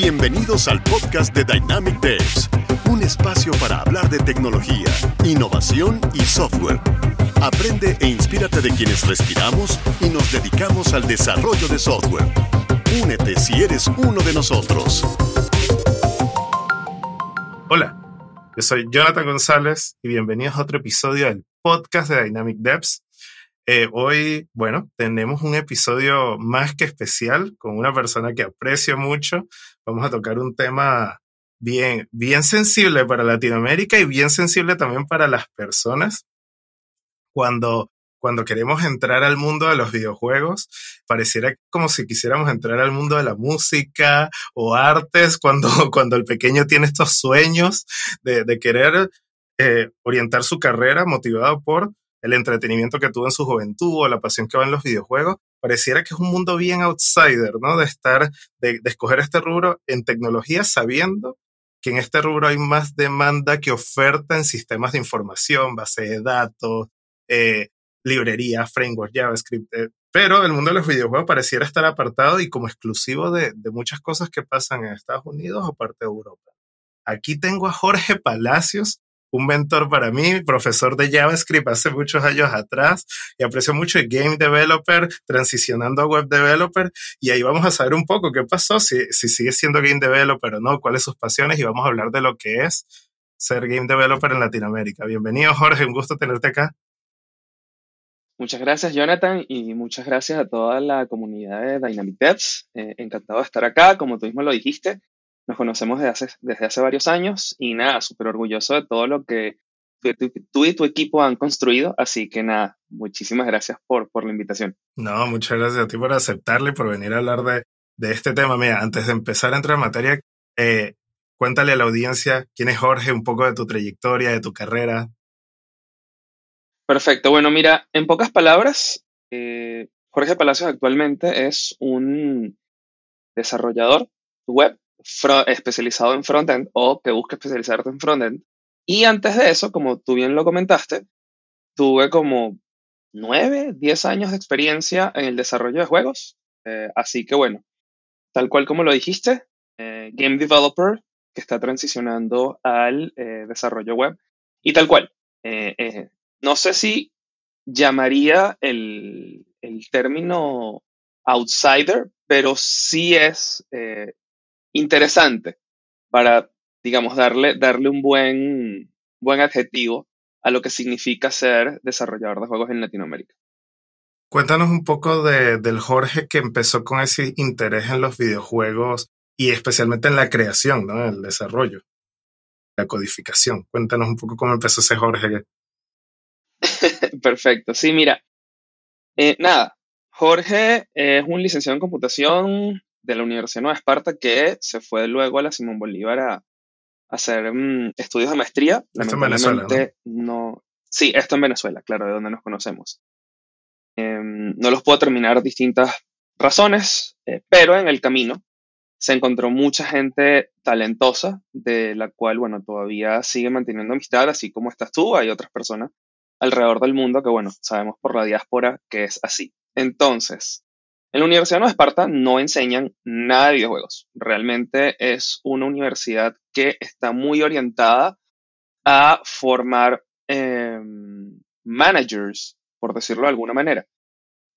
Bienvenidos al podcast de Dynamic Devs, un espacio para hablar de tecnología, innovación y software. Aprende e inspírate de quienes respiramos y nos dedicamos al desarrollo de software. Únete si eres uno de nosotros. Hola, yo soy Jonathan González y bienvenidos a otro episodio del podcast de Dynamic Devs. Eh, hoy, bueno, tenemos un episodio más que especial con una persona que aprecio mucho. Vamos a tocar un tema bien, bien sensible para Latinoamérica y bien sensible también para las personas. Cuando, cuando queremos entrar al mundo de los videojuegos, pareciera como si quisiéramos entrar al mundo de la música o artes, cuando, cuando el pequeño tiene estos sueños de, querer eh, orientar su carrera motivado por el entretenimiento que tuvo en su juventud o la pasión que va en los videojuegos, pareciera que es un mundo bien outsider, ¿no? De estar, de, escoger este rubro en tecnología sabiendo que en este rubro hay más demanda que oferta en sistemas de información, base de datos, eh, librerías, framework, JavaScript. Eh, pero el mundo de los videojuegos pareciera estar apartado y como exclusivo de, de muchas cosas que pasan en Estados Unidos o parte de Europa. Aquí tengo a Jorge Palacios, un mentor para mí, profesor de JavaScript hace muchos años atrás y aprecio mucho el game developer transicionando a web developer y ahí vamos a saber un poco qué pasó, si, si sigue siendo game developer o no, cuáles sus pasiones y vamos a hablar de lo que es ser game developer en Latinoamérica. Bienvenido Jorge, un gusto tenerte acá. Muchas gracias Jonathan y muchas gracias a toda la comunidad de Dynamic Devs. Eh, encantado de estar acá, como tú mismo lo dijiste. Nos conocemos desde hace, desde hace varios años y nada, súper orgulloso de todo lo que tú, y tu equipo han construido. Así que nada, muchísimas gracias por, por la invitación. No, muchas gracias a ti por aceptarle y por venir a hablar de, de este tema. Mira, antes de empezar a entrar en materia, eh, cuéntale a la audiencia quién es Jorge, un poco de tu trayectoria, de tu carrera. Perfecto. Bueno, mira, en pocas palabras, eh, Jorge Palacios actualmente es un desarrollador web especializado en frontend o que busque especializarte en frontend. Y antes de eso, como tú bien lo comentaste, tuve como 9, 10 años de experiencia en el desarrollo de juegos. Eh, así que bueno, tal cual como lo dijiste, eh, game developer que está transicionando al eh, desarrollo web. Y tal cual, no sé si llamaría el, el término outsider, pero sí es interesante para, digamos, darle, darle un buen, buen adjetivo a lo que significa ser desarrollador de juegos en Latinoamérica. Cuéntanos un poco de, del Jorge que empezó con ese interés en los videojuegos y especialmente en la creación, ¿no? El desarrollo, la codificación. Cuéntanos un poco cómo empezó ese Jorge. Perfecto. Sí, mira. Eh, nada, Jorge es un licenciado en computación, de la Universidad de Nueva Esparta que se fue luego a la Simón Bolívar a, hacer mm, estudios de maestría. Esto en Venezuela, ¿no? Sí, esto en Venezuela, claro, de donde nos conocemos. Em, no los puedo terminar distintas razones, eh, pero en el camino se encontró mucha gente talentosa, de la cual, bueno, todavía sigue manteniendo amistad, así como estás tú, hay otras personas alrededor del mundo que, bueno, sabemos por la diáspora que es así. Entonces, en la Universidad de Esparta no enseñan nada de videojuegos. Realmente es una universidad que está muy orientada a formar em, managers, por decirlo de alguna manera.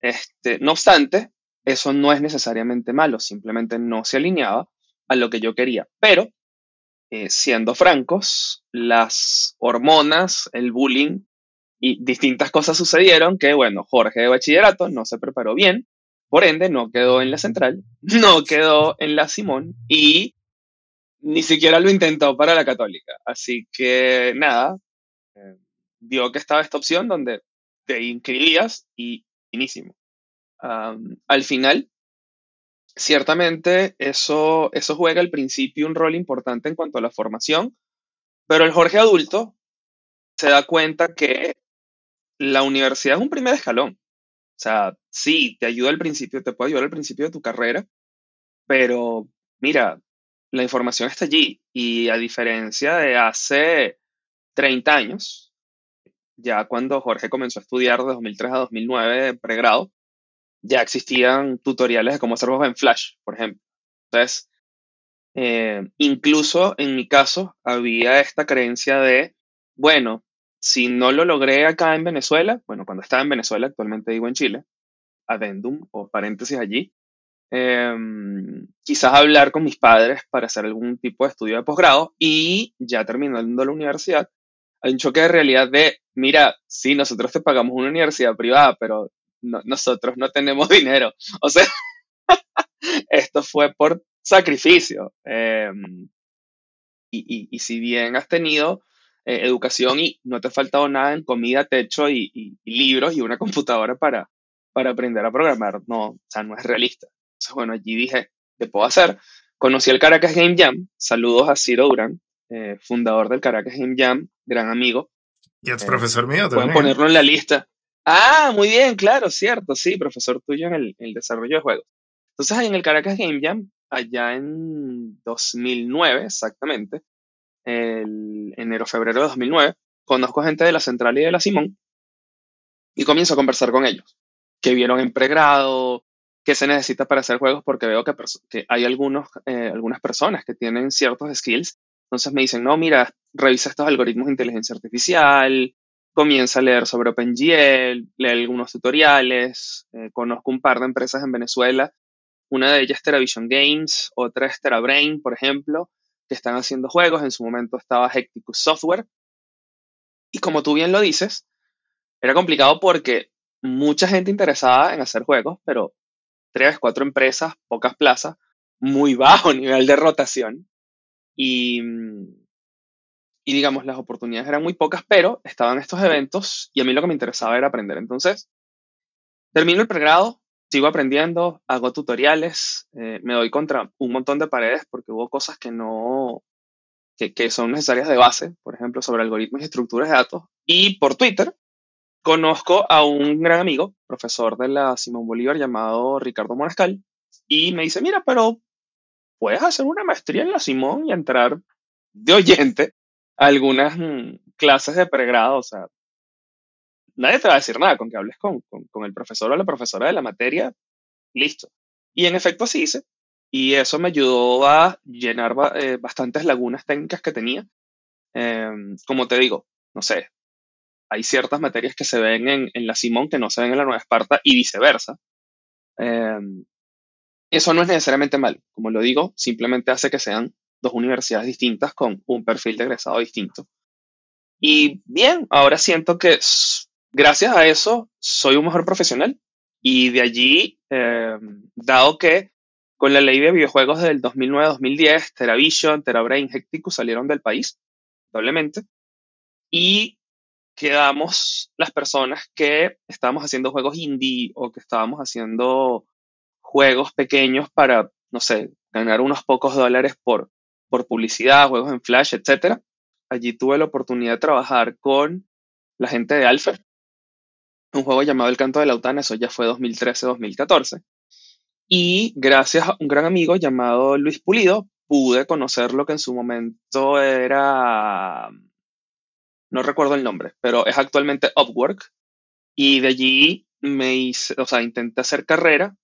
Este, no obstante, eso no es necesariamente malo, simplemente no se alineaba a lo que yo quería. Pero, eh, siendo francos, las hormonas, el bullying y distintas cosas sucedieron que, bueno, Jorge de bachillerato no se preparó bien por ende, no quedó en la central, no quedó en la Simón y ni siquiera lo intentó para la católica. Así que nada, eh, vio que estaba esta opción donde te inscribías y finísimo. al final, ciertamente eso, eso juega al principio un rol importante en cuanto a la formación, pero el Jorge adulto se da cuenta que la universidad es un primer escalón. Sea, sí, te ayuda al principio, te puede ayudar al principio de tu carrera, pero mira, la información está allí y a diferencia de hace 30 años, ya cuando Jorge comenzó a estudiar de 2003 a 2009 de pregrado, ya existían tutoriales de cómo hacer juegos en Flash, por ejemplo. Entonces, Eh, incluso en mi caso había esta creencia de, bueno, si no lo logré acá en Venezuela, bueno, cuando estaba en Venezuela, actualmente vivo en Chile, adendum o paréntesis allí, em, quizás hablar con mis padres para hacer algún tipo de estudio de posgrado y ya terminando la universidad, hay un choque de realidad de, mira, sí, nosotros te pagamos una universidad privada, pero nosotros no tenemos dinero. O sea, esto fue por sacrificio. Em, y, si bien has tenido eh, educación y no te ha faltado nada en comida, techo y, libros y una computadora para, para aprender a programar, no, o sea, no es realista. Entonces, bueno, allí dije, ¿qué puedo hacer? Conocí el Caracas Game Jam. Saludos a Ciro Durán, eh, fundador del Caracas Game Jam, gran amigo. Y es profesor mío también. Pueden ponerlo en la lista. Ah, muy bien, claro, cierto, sí, profesor tuyo en el, desarrollo de juegos. Entonces, en el Caracas Game Jam, allá en 2009, exactamente, el enero-febrero de 2009, conozco gente de la Central y de la Simón y comienzo a conversar con ellos, que vieron en pregrado, qué se necesita para hacer juegos, porque veo que, hay algunos, eh, algunas personas que tienen ciertos skills. Entonces me dicen, no, mira, revisa estos algoritmos de inteligencia artificial, comienza a leer sobre OpenGL, lee algunos tutoriales, eh, conozco un par de empresas en Venezuela, una de ellas TeraVision Games, otra es TeraBrain, por ejemplo, que están haciendo juegos, en su momento estaba Hecticus Software, y como tú bien lo dices, era complicado porque mucha gente interesada en hacer juegos, pero tres, cuatro empresas, pocas plazas, muy bajo nivel de rotación, y y digamos, las oportunidades eran muy pocas, pero estaban estos eventos y a mí lo que me interesaba era aprender. Entonces, termino el pregrado, sigo aprendiendo, hago tutoriales, eh, me doy contra un montón de paredes porque hubo cosas que no, que, son necesarias de base, por ejemplo, sobre algoritmos y estructuras de datos. Y por Twitter, conozco a un gran amigo, profesor de la Simón Bolívar, llamado Ricardo Monescal, y me dice, mira, pero puedes hacer una maestría en la Simón y entrar de oyente algunas mm, clases de pregrado, o sea, nadie te va a decir nada con que hables con, el profesor o la profesora de la materia, listo. Y en efecto así hice, y eso me ayudó a llenar eh, bastantes lagunas técnicas que tenía. Em, como te digo, no sé, hay ciertas materias que se ven en, en, la Simón que no se ven en la Nueva Esparta y viceversa. Em, eso no es necesariamente mal, como lo digo, simplemente hace que sean dos universidades distintas con un perfil de egresado distinto. Y bien, ahora siento que gracias a eso soy un mejor profesional y de allí, em, dado que con la ley de videojuegos del 2009-2010, TeraVision, TeraBrain, Hecticus salieron del país, doblemente, y quedamos las personas que estábamos haciendo juegos indie o que estábamos haciendo juegos pequeños para, no sé, ganar unos pocos dólares por, por publicidad, juegos en Flash, etc. Allí tuve la oportunidad de trabajar con la gente de Alfer, un juego llamado El Canto de la Utana, eso ya fue 2013-2014. Y gracias a un gran amigo llamado Luis Pulido, pude conocer lo que en su momento era, no recuerdo el nombre, pero es actualmente Upwork. Y de allí me hice, o sea, intenté hacer carrera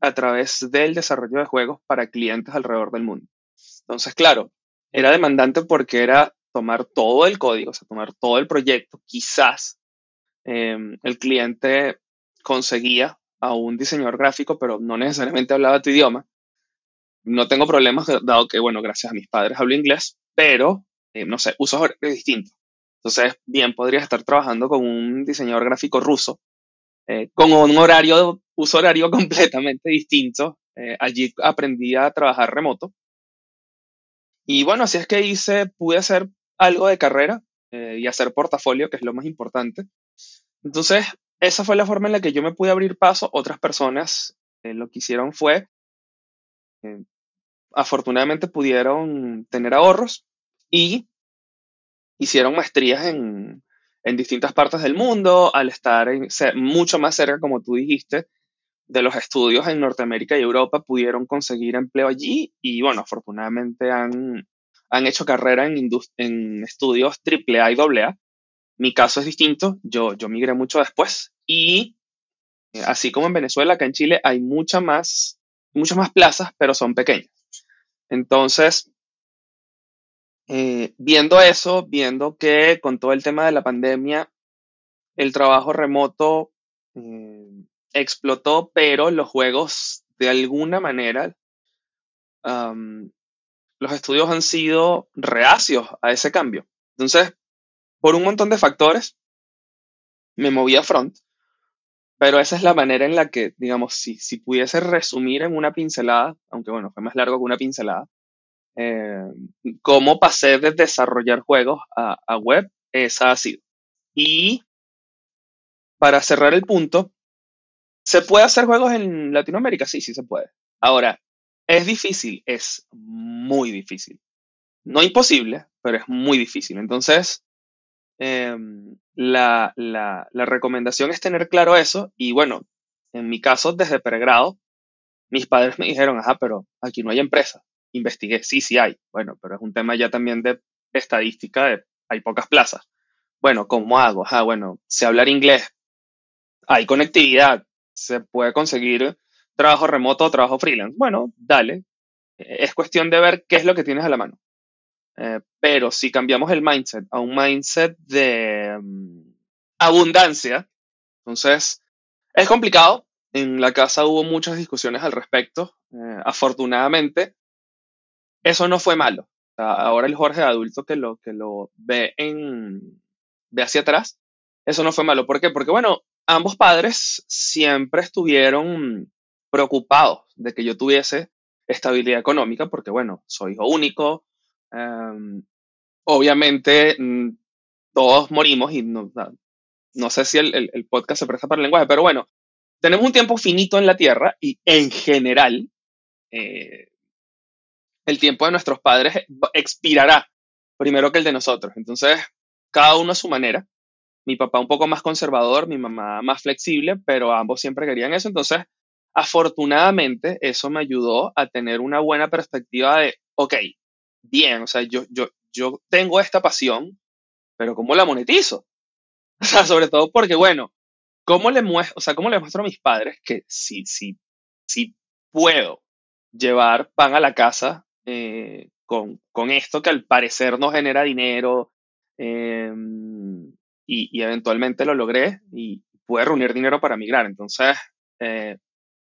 a través del desarrollo de juegos para clientes alrededor del mundo. Entonces, claro, era demandante porque era tomar todo el código, o sea, tomar todo el proyecto. Quizás em, el cliente conseguía a un diseñador gráfico, pero no necesariamente hablaba tu idioma. No tengo problemas, dado que, bueno, gracias a mis padres hablo inglés, pero, eh, no sé, usos horarios distintos. Entonces, bien, podría estar trabajando con un diseñador gráfico ruso, eh, con un horario, uso horario completamente distinto. Eh, allí aprendí a trabajar remoto y bueno, así es que hice, pude hacer algo de carrera eh, y hacer portafolio, que es lo más importante. Entonces, esa fue la forma en la que yo me pude abrir paso. Otras personas eh, lo que hicieron fue, eh, afortunadamente pudieron tener ahorros y hicieron maestrías en, en distintas partes del mundo, al estar mucho más cerca, como tú dijiste, de los estudios en Norteamérica y Europa pudieron conseguir empleo allí y bueno, afortunadamente han, hecho carrera en, en estudios AAA y AA. Mi caso es distinto, yo, yo migré mucho después y eh, así como en Venezuela, acá en Chile hay mucha más, muchas más plazas, pero son pequeñas. Entonces, eh, viendo eso, viendo que con todo el tema de la pandemia, el trabajo remoto eh, explotó, pero los juegos de alguna manera, los estudios han sido reacios a ese cambio. Entonces, por un montón de factores, me moví a front, pero esa es la manera en la que, digamos, si, si pudiese resumir en una pincelada, aunque bueno, fue más largo que una pincelada, eh, cómo pasé de desarrollar juegos a, a web, esa ha sido. Y para cerrar el punto, ¿se puede hacer juegos en Latinoamérica? Sí, sí se puede. Ahora, ¿es difícil? Es muy difícil. No imposible, pero es muy difícil. Entonces, em, la, la, la, recomendación es tener claro eso. Y bueno, en mi caso, desde pregrado, mis padres me dijeron, ajá, pero aquí no hay empresa. Investigué, sí, sí hay. Bueno, pero es un tema ya también de estadística, hay pocas plazas. Bueno, ¿cómo hago? Ajá, bueno, sé hablar inglés, hay conectividad, se puede conseguir trabajo remoto o trabajo freelance. Bueno, dale. Es cuestión de ver qué es lo que tienes a la mano. Eh, pero si cambiamos el mindset a un mindset de mm, abundancia, entonces es complicado. En la casa hubo muchas discusiones al respecto. Eh, afortunadamente, eso no fue malo. ahora el Jorge adulto que lo, que lo ve, en, ve hacia atrás, eso no fue malo. ¿Por qué? Porque, bueno, ambos padres siempre estuvieron preocupados de que yo tuviese estabilidad económica, porque bueno, soy hijo único, em, obviamente mm, todos morimos y no, no sé si el, el, podcast se presta para el lenguaje, pero bueno, tenemos un tiempo finito en la Tierra y en general eh, el tiempo de nuestros padres expirará primero que el de nosotros. Entonces, cada uno a su manera mi papá un poco más conservador, mi mamá más flexible, pero ambos siempre querían eso. Entonces, afortunadamente, eso me ayudó a tener una buena perspectiva de, ok, bien, o sea, yo, yo, yo tengo esta pasión, pero ¿cómo la monetizo? O sea, sobre todo porque, bueno, ¿cómo le muestro, o sea, cómo le a mis padres que si, si, si puedo llevar pan a la casa eh, con, con, esto que al parecer no genera dinero, eh, y, eventualmente lo logré y pude reunir dinero para migrar. Entonces, eh,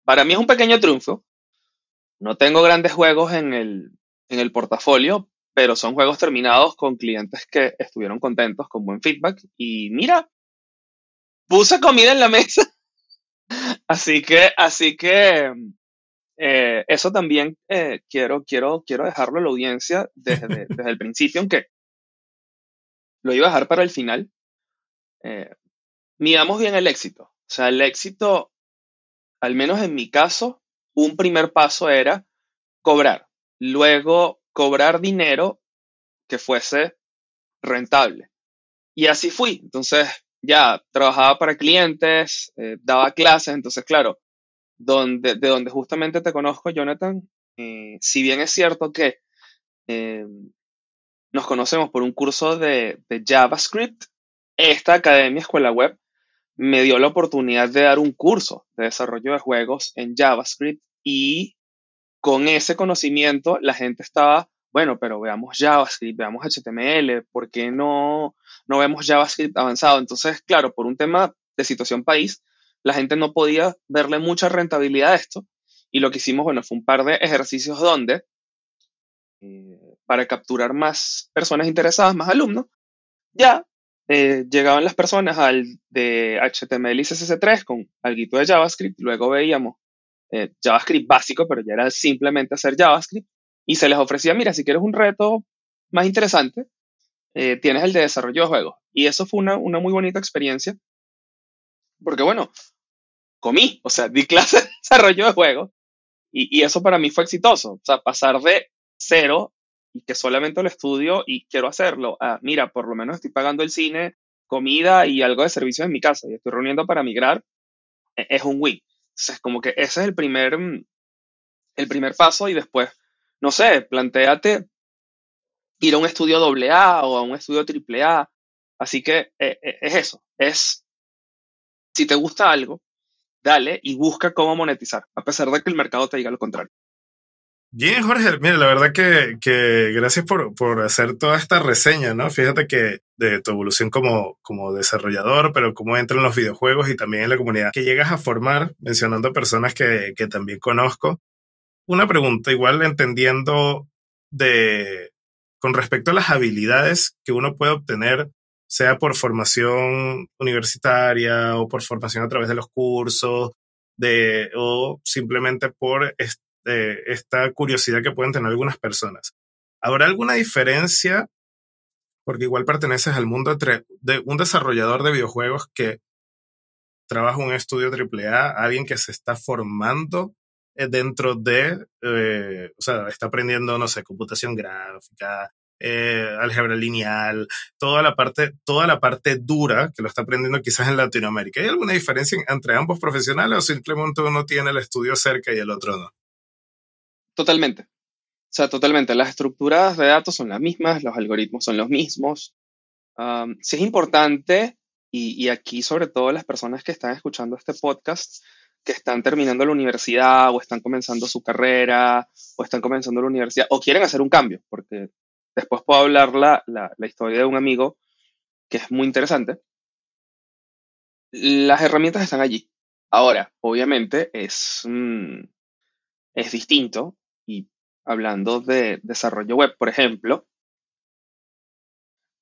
para mí es un pequeño triunfo. No tengo grandes juegos en el, en el portafolio, pero son juegos terminados con clientes que estuvieron contentos, con buen feedback. Y mira, puse comida en la mesa. así que, así que eh, eso también eh, quiero, quiero, quiero dejarlo a la audiencia desde, desde el principio, aunque lo iba a dejar para el final, eh, miramos bien el éxito. O sea, el éxito, al menos en mi caso, un primer paso era cobrar. Luego, cobrar dinero que fuese rentable. Y así fui. Entonces, ya trabajaba para clientes, eh, daba clases. Entonces, claro, donde, de donde justamente te conozco, Jonathan, eh, si bien es cierto que nos conocemos por un curso de JavaScript, esta academia escuela web me dio la oportunidad de dar un curso de desarrollo de juegos en JavaScript y con ese conocimiento la gente estaba, bueno, pero veamos JavaScript, veamos HTML, ¿por qué no, no vemos JavaScript avanzado? Entonces, claro, por un tema de situación país, la gente no podía verle mucha rentabilidad a esto y lo que hicimos, bueno, fue un par de ejercicios donde, eh, para capturar más personas interesadas, más alumnos, ya eh, llegaban las personas al de HTML y CSS3 con algo de JavaScript, luego veíamos eh, JavaScript básico, pero ya era simplemente hacer JavaScript, y se les ofrecía, mira, si quieres un reto más interesante, eh, tienes el de desarrollo de juegos. Y eso fue una, una muy bonita experiencia, porque bueno, comí, o sea, di clase de desarrollo de juegos, y, y eso para mí fue exitoso, o sea, pasar de cero y que solamente lo estudio y quiero hacerlo. Ah, mira, por lo menos estoy pagando el cine, comida y algo de servicios en mi casa y estoy reuniendo para migrar, e, es un win. Entonces, como que ese es el primer, mm, el primer paso y después, no sé, planteate ir a un estudio AA o a un estudio AAA. Así que e, e, es eso, es si te gusta algo, dale y busca cómo monetizar, a pesar de que el mercado te diga lo contrario. Bien, Jorge, mira, la verdad que, que gracias por, por, hacer toda esta reseña, ¿no? Fíjate que de tu evolución como, como desarrollador, pero cómo entran en los videojuegos y también en la comunidad que llegas a formar, mencionando personas que, que también conozco. Una pregunta, igual entendiendo de, con respecto a las habilidades que uno puede obtener, sea por formación universitaria o por formación a través de los cursos, de, o simplemente por esta curiosidad que pueden tener algunas personas. ¿Habrá alguna diferencia? Porque igual perteneces al mundo de un desarrollador de videojuegos que trabaja en un estudio AAA, alguien que se está formando eh, dentro de, eh, o sea, está aprendiendo, no sé, computación gráfica, eh, álgebra lineal, toda la parte, toda la parte dura que lo está aprendiendo quizás en Latinoamérica. ¿Hay alguna diferencia entre ambos profesionales o simplemente uno tiene el estudio cerca y el otro no? Totalmente. O sea, totalmente. Las estructuras de datos son las mismas, los algoritmos son los mismos. sí es importante, y, aquí sobre todo las personas que están escuchando este podcast, que están terminando la universidad o están comenzando su carrera o están comenzando la universidad o quieren hacer un cambio, porque después puedo hablar la, la historia de un amigo que es muy interesante. Las herramientas están allí. Ahora, obviamente es, es distinto y hablando de desarrollo web, por ejemplo,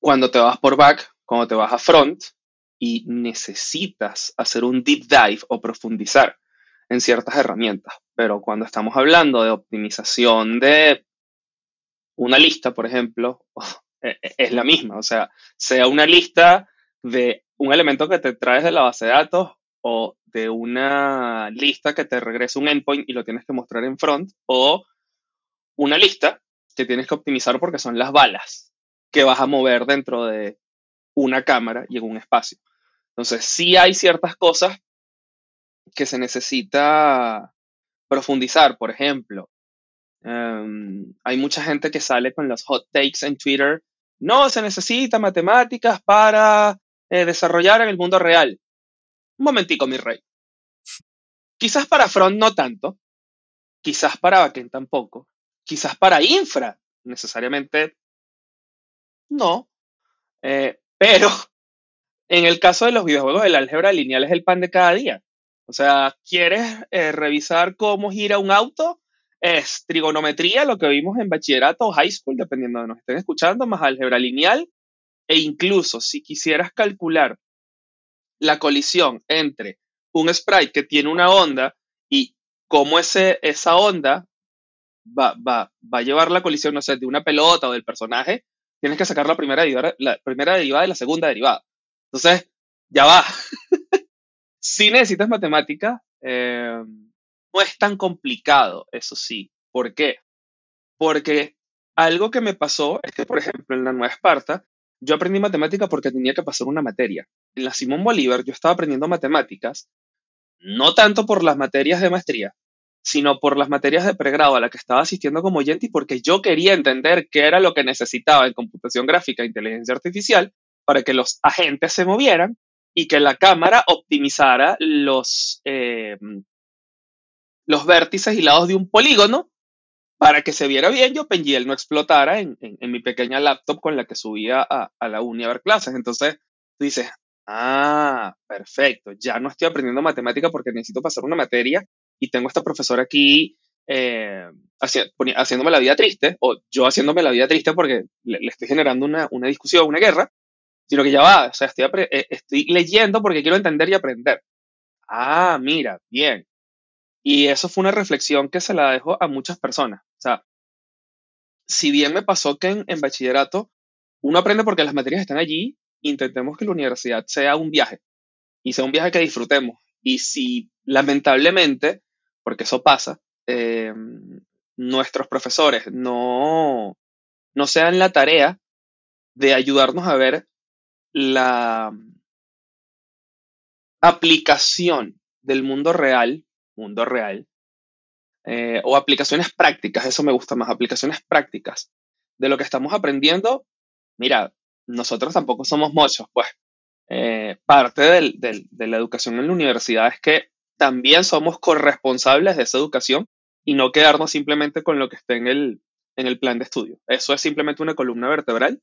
cuando te vas por back, cuando te vas a front y necesitas hacer un deep dive o profundizar en ciertas herramientas. Pero cuando estamos hablando de optimización de una lista, por ejemplo, e, e, es la misma. O sea, sea una lista de un elemento que te traes de la base de datos o de una lista que te regresa un endpoint y lo tienes que mostrar en front, o una lista que tienes que optimizar porque son las balas que vas a mover dentro de una cámara y en un espacio. Entonces, sí hay ciertas cosas que se necesita profundizar. Por ejemplo, em, hay mucha gente que sale con los hot takes en Twitter. No, se necesita matemáticas para eh, desarrollar en el mundo real. Un momentico, mi rey. Quizás para front no tanto, quizás para backend tampoco, Quizás para infra, necesariamente no. Eh, pero en el caso de los videojuegos, el álgebra lineal es el pan de cada día. O sea, ¿quieres eh, revisar cómo gira un auto? Es trigonometría, lo que vimos en bachillerato o high school, dependiendo de nos estén escuchando, más álgebra lineal. E incluso si quisieras calcular la colisión entre un sprite que tiene una onda y cómo ese, esa onda va, va, va a llevar la colisión, no sé, de una pelota o del personaje, tienes que sacar la primera derivada, la primera derivada y la segunda derivada. Entonces, ya va. si necesitas matemática, eh, no es tan complicado, eso sí. ¿Por qué? Porque algo que me pasó es que, por ejemplo, en la Nueva Esparta, yo aprendí matemática porque tenía que pasar una materia. En la Simón Bolívar yo estaba aprendiendo matemáticas, no tanto por las materias de maestría, sino por las materias de pregrado a las que estaba asistiendo como oyente y porque yo quería entender qué era lo que necesitaba en computación gráfica e inteligencia artificial para que los agentes se movieran y que la cámara optimizara los, eh, los vértices y lados de un polígono para que se viera bien y OpenGL no explotara en, mi pequeña laptop con la que subía a, la uni a ver clases. Entonces, tú dices, ah, perfecto, ya no estoy aprendiendo matemática porque necesito pasar una materia y tengo a esta profesora aquí eh, haciéndome la vida triste, o yo haciéndome la vida triste porque le, estoy generando una, una, discusión, una guerra, sino que ya va, o sea, estoy, eh, estoy leyendo porque quiero entender y aprender. Ah, mira, bien. Y eso fue una reflexión que se la dejo a muchas personas. O sea, si bien me pasó que en, bachillerato uno aprende porque las materias están allí, intentemos que la universidad sea un viaje y sea un viaje que disfrutemos. Y si lamentablemente porque eso pasa, eh, nuestros profesores no, no se dan la tarea de ayudarnos a ver la aplicación del mundo real, mundo real, eh, o aplicaciones prácticas, eso me gusta más, aplicaciones prácticas de lo que estamos aprendiendo. Mira, nosotros tampoco somos muchos, pues. Eh, parte de la educación en la universidad es que también somos corresponsables de esa educación y no quedarnos simplemente con lo que esté en el, en el plan de estudio. Eso es simplemente una columna vertebral.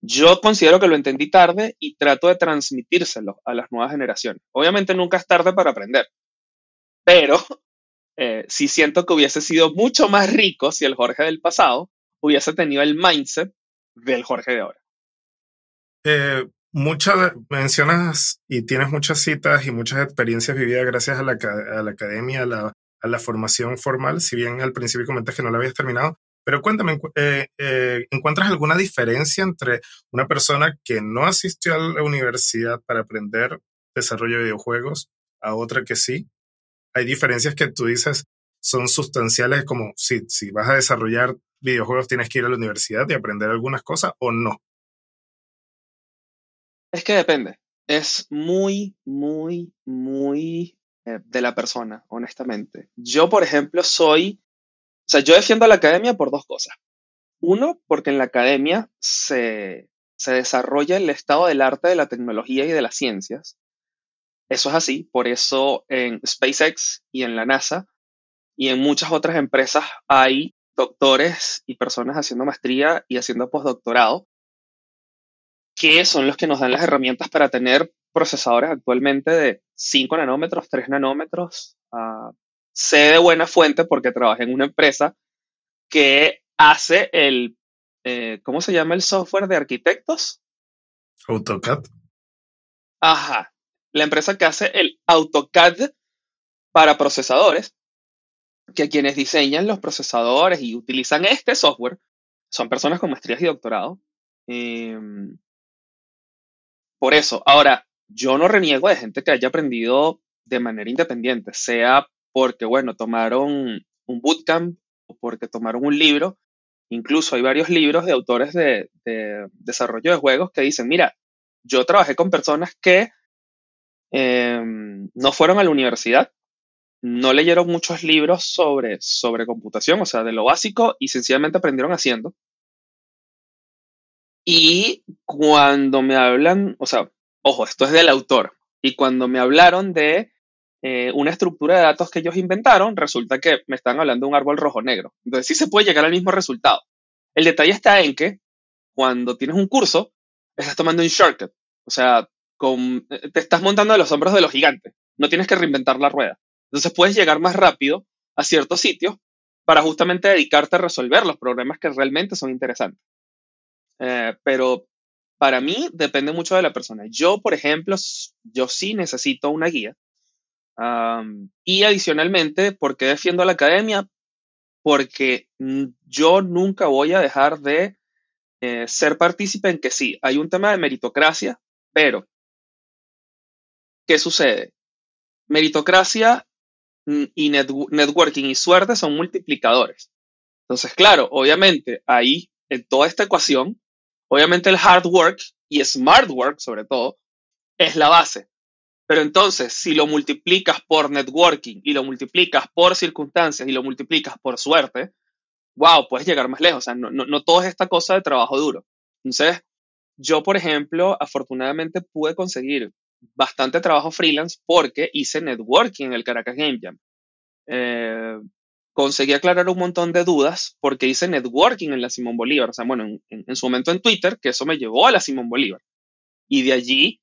Yo considero que lo entendí tarde y trato de transmitírselo a las nuevas generaciones. Obviamente nunca es tarde para aprender, pero eh, sí siento que hubiese sido mucho más rico si el Jorge del pasado hubiese tenido el mindset del Jorge de ahora. Eh, muchas mencionas y tienes muchas citas y muchas experiencias vividas gracias a la, a la academia, a la, a la, formación formal, si bien al principio comentas que no la habías terminado. Pero cuéntame, eh, ¿encuentras alguna diferencia entre una persona que no asistió a la universidad para aprender desarrollo de videojuegos a otra que sí? Hay diferencias que tú dices son sustanciales, como si, si vas a desarrollar videojuegos tienes que ir a la universidad y aprender algunas cosas o no. Es que depende. Es muy, muy, muy eh, de la persona, honestamente. Yo, por ejemplo, soy, o sea, yo defiendo a la academia por dos cosas. Uno, porque en la academia se, se desarrolla el estado del arte de la tecnología y de las ciencias. Eso es así, por eso en SpaceX y en la NASA y en muchas otras empresas hay doctores y personas haciendo maestría y haciendo postdoctorado que son los que nos dan las herramientas para tener procesadores actualmente de 5 nanómetros, 3 nanómetros. Uh, sé de buena fuente porque trabajé en una empresa que hace el, eh, ¿cómo se llama el software de arquitectos? AutoCAD. Ajá, la empresa que hace el AutoCAD para procesadores, que quienes diseñan los procesadores y utilizan este software son personas con maestrías y doctorado. Eh, por eso, ahora, yo no reniego de gente que haya aprendido de manera independiente, sea porque, bueno, tomaron un bootcamp o porque tomaron un libro. Incluso hay varios libros de autores de, desarrollo de juegos que dicen, mira, yo trabajé con personas que em, no fueron a la universidad, no leyeron muchos libros sobre, sobre computación, o sea, de lo básico, y sencillamente aprendieron haciendo. Y cuando me hablan, o sea, ojo, esto es del autor, y cuando me hablaron de eh, una estructura de datos que ellos inventaron, resulta que me están hablando de un árbol rojo-negro. Entonces sí se puede llegar al mismo resultado. El detalle está en que cuando tienes un curso, estás tomando un shortcut. O sea, con, eh, te estás montando de los hombros de los gigantes. No tienes que reinventar la rueda. Entonces puedes llegar más rápido a ciertos sitios para justamente dedicarte a resolver los problemas que realmente son interesantes. Eh, pero para mí depende mucho de la persona. Yo, por ejemplo, yo sí necesito una guía. y adicionalmente, ¿por qué defiendo a la academia? Porque yo nunca voy a dejar de eh, ser partícipe en que sí, hay un tema de meritocracia, pero ¿qué sucede? Meritocracia y networking y suerte son multiplicadores. Entonces, claro, obviamente ahí en toda esta ecuación Obviamente el hard work y smart work sobre todo es la base. Pero entonces, si lo multiplicas por networking y lo multiplicas por circunstancias y lo multiplicas por suerte, wow, puedes llegar más lejos. O sea, no, no, todo es esta cosa de trabajo duro. Entonces, yo, por ejemplo, afortunadamente pude conseguir bastante trabajo freelance porque hice networking en el Caracas Game Jam. Eh, conseguí aclarar un montón de dudas porque hice networking en la Simón Bolívar. O sea, bueno, en, su momento en Twitter, que eso me llevó a la Simón Bolívar. Y de allí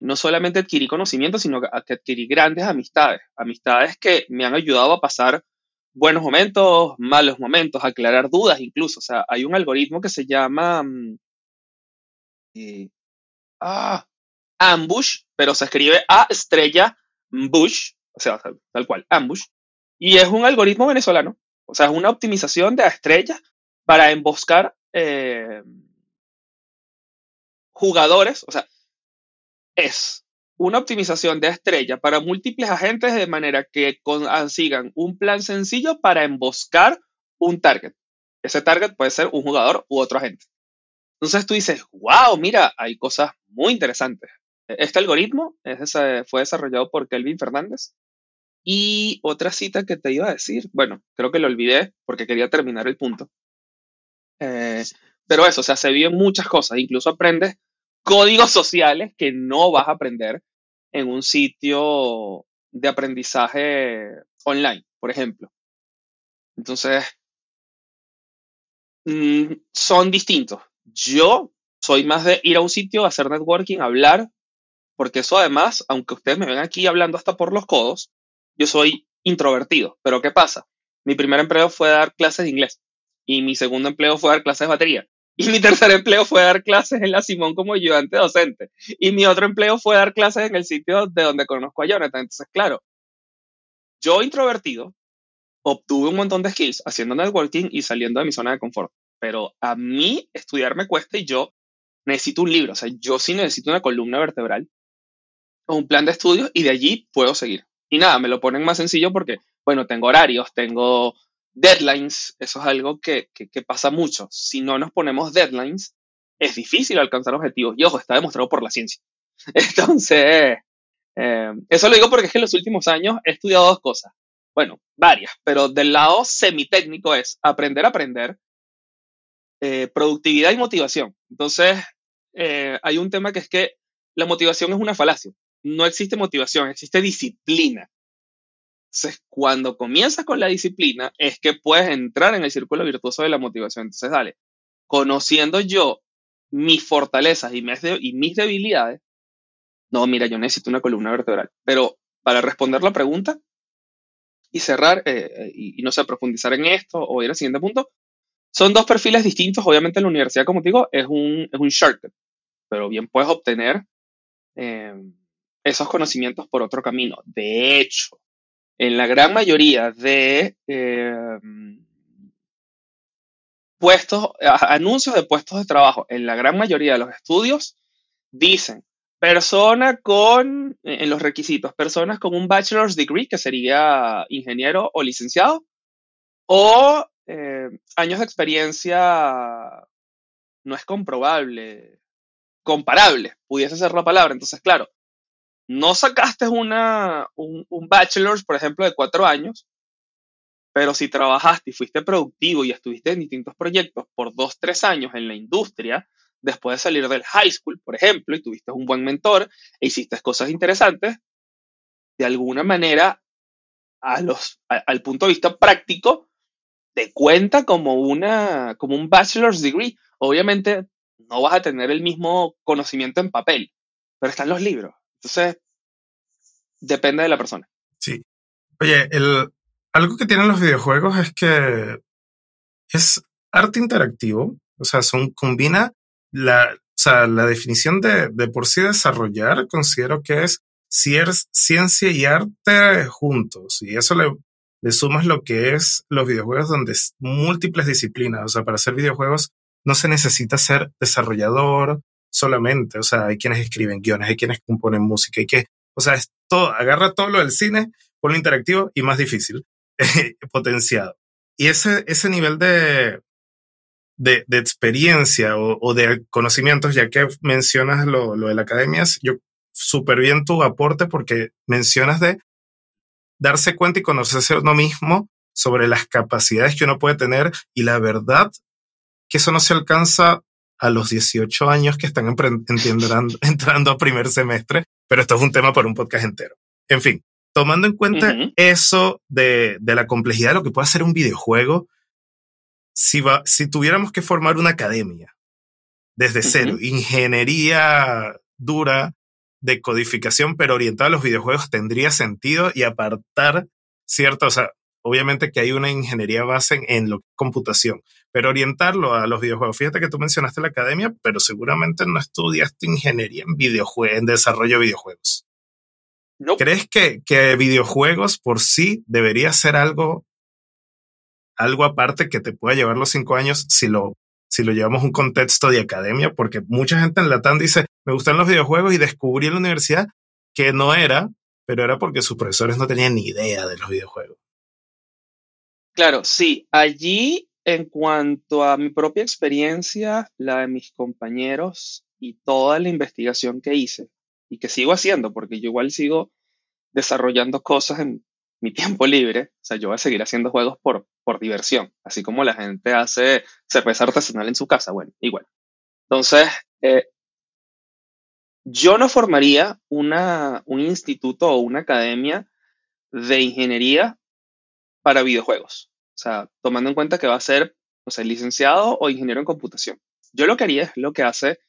no solamente adquirí conocimiento, sino que adquirí grandes amistades. Amistades que me han ayudado a pasar buenos momentos, malos momentos, aclarar dudas incluso. O sea, hay un algoritmo que se llama mm, eh, ah, Ambush, pero se escribe A estrella Bush, o sea, tal cual, Ambush y es un algoritmo venezolano. O sea, es una optimización de a estrellas para emboscar eh, jugadores. O sea, es una optimización de estrella para múltiples agentes de manera que consigan un plan sencillo para emboscar un target. Ese target puede ser un jugador u otro agente. Entonces tú dices, wow, mira, hay cosas muy interesantes. Este algoritmo fue desarrollado por Kelvin Fernández y otra cita que te iba a decir, bueno, creo que lo olvidé porque quería terminar el punto. Eh, pero eso, o sea, se viven muchas cosas, incluso aprendes códigos sociales que no vas a aprender en un sitio de aprendizaje online, por ejemplo. Entonces, mm, son distintos. Yo soy más de ir a un sitio, hacer networking, hablar, porque eso además, aunque ustedes me ven aquí hablando hasta por los codos, yo soy introvertido. Pero ¿qué pasa? Mi primer empleo fue dar clases de inglés y mi segundo empleo fue dar clases de batería. Y mi tercer empleo fue dar clases en la Simón como ayudante docente. Y mi otro empleo fue dar clases en el sitio de donde conozco a Jonathan. Entonces, claro, yo introvertido obtuve un montón de skills haciendo networking y saliendo de mi zona de confort. Pero a mí estudiar me cuesta y yo necesito un libro. O sea, yo sí necesito una columna vertebral un plan de estudios y de allí puedo seguir. Y nada, me lo ponen más sencillo porque, bueno, tengo horarios, tengo deadlines, eso es algo que, pasa mucho. Si no nos ponemos deadlines, es difícil alcanzar objetivos. Y ojo, está demostrado por la ciencia. Entonces, eh, eso lo digo porque es que en los últimos años he estudiado dos cosas. Bueno, varias, pero del lado semitécnico es aprender a aprender, eh, productividad y motivación. Entonces, eh, hay un tema que es que la motivación es una falacia. No existe motivación, existe disciplina. Entonces, cuando comienzas con la disciplina, es que puedes entrar en el círculo virtuoso de la motivación. Entonces, dale, conociendo yo mis fortalezas y mis, debilidades, no, mira, yo necesito una columna vertebral. Pero para responder la pregunta y cerrar, eh, eh, y, no sé, profundizar en esto o ir al siguiente punto, son dos perfiles distintos. Obviamente, en la universidad, como te digo, es un, es un shortcut, pero bien puedes obtener eh, esos conocimientos por otro camino. De hecho, en la gran mayoría de eh, puestos, anuncios de puestos de trabajo, en la gran mayoría de los estudios, dicen persona con, en los requisitos, personas con un bachelor's degree, que sería ingeniero o licenciado, o eh, años de experiencia no es comprobable, comparable, pudiese ser la palabra. Entonces, claro, no sacaste una, un, un bachelor's, por ejemplo, de cuatro años, pero si trabajaste y fuiste productivo y estuviste en distintos proyectos por dos, tres años en la industria, después de salir del high school, por ejemplo, y tuviste un buen mentor e hiciste cosas interesantes, de alguna manera, al punto de vista práctico, te cuenta como, una, como un bachelor's degree. Obviamente no vas a tener el mismo conocimiento en papel, pero están los libros. Entonces, depende de la persona. Sí. Oye, el, algo que tienen los videojuegos es que es arte interactivo, o sea, son, combina la, o sea, la definición de, de por sí desarrollar, considero que es ciencia y arte juntos, y eso le, le sumas lo que es los videojuegos donde es múltiples disciplinas, o sea, para hacer videojuegos no se necesita ser desarrollador, solamente, o sea, hay quienes escriben guiones, hay quienes componen música, hay que, o sea, es todo, agarra todo lo del cine, lo interactivo y más difícil, potenciado. Y ese, ese nivel de, de, experiencia o, o, de conocimientos, ya que mencionas lo, lo de la academia, yo súper bien tu aporte porque mencionas de darse cuenta y conocerse a uno mismo sobre las capacidades que uno puede tener y la verdad que eso no se alcanza a los 18 años que están entrando a primer semestre, pero esto es un tema para un podcast entero. En fin, tomando en cuenta eso de, de, la complejidad de lo que puede hacer un videojuego, si, va, si tuviéramos que formar una academia desde cero, ingeniería dura de codificación, pero orientada a los videojuegos, tendría sentido y apartar cierto, o sea, obviamente que hay una ingeniería base en, lo que es computación, pero orientarlo a los videojuegos. Fíjate que tú mencionaste la academia, pero seguramente no estudiaste ingeniería en videojuegos, en desarrollo de videojuegos. ¿Crees que, que videojuegos por sí debería ser algo, algo aparte que te pueda llevar los cinco años si lo, si lo llevamos a un contexto de academia? Porque mucha gente en Latam dice, me gustan los videojuegos y descubrí en la universidad que no era, pero era porque sus profesores no tenían ni idea de los videojuegos. Claro, sí. Allí, en cuanto a mi propia experiencia, la de mis compañeros y toda la investigación que hice y que sigo haciendo, porque yo igual sigo desarrollando cosas en mi tiempo libre. O sea, yo voy a seguir haciendo juegos por, por diversión, así como la gente hace cerveza artesanal en su casa. Bueno, igual. Entonces, eh, yo no formaría una, un instituto o una academia de ingeniería para videojuegos. O sea, tomando en cuenta que va a ser, o sea, licenciado o ingeniero en computación. Yo lo que haría es lo que hace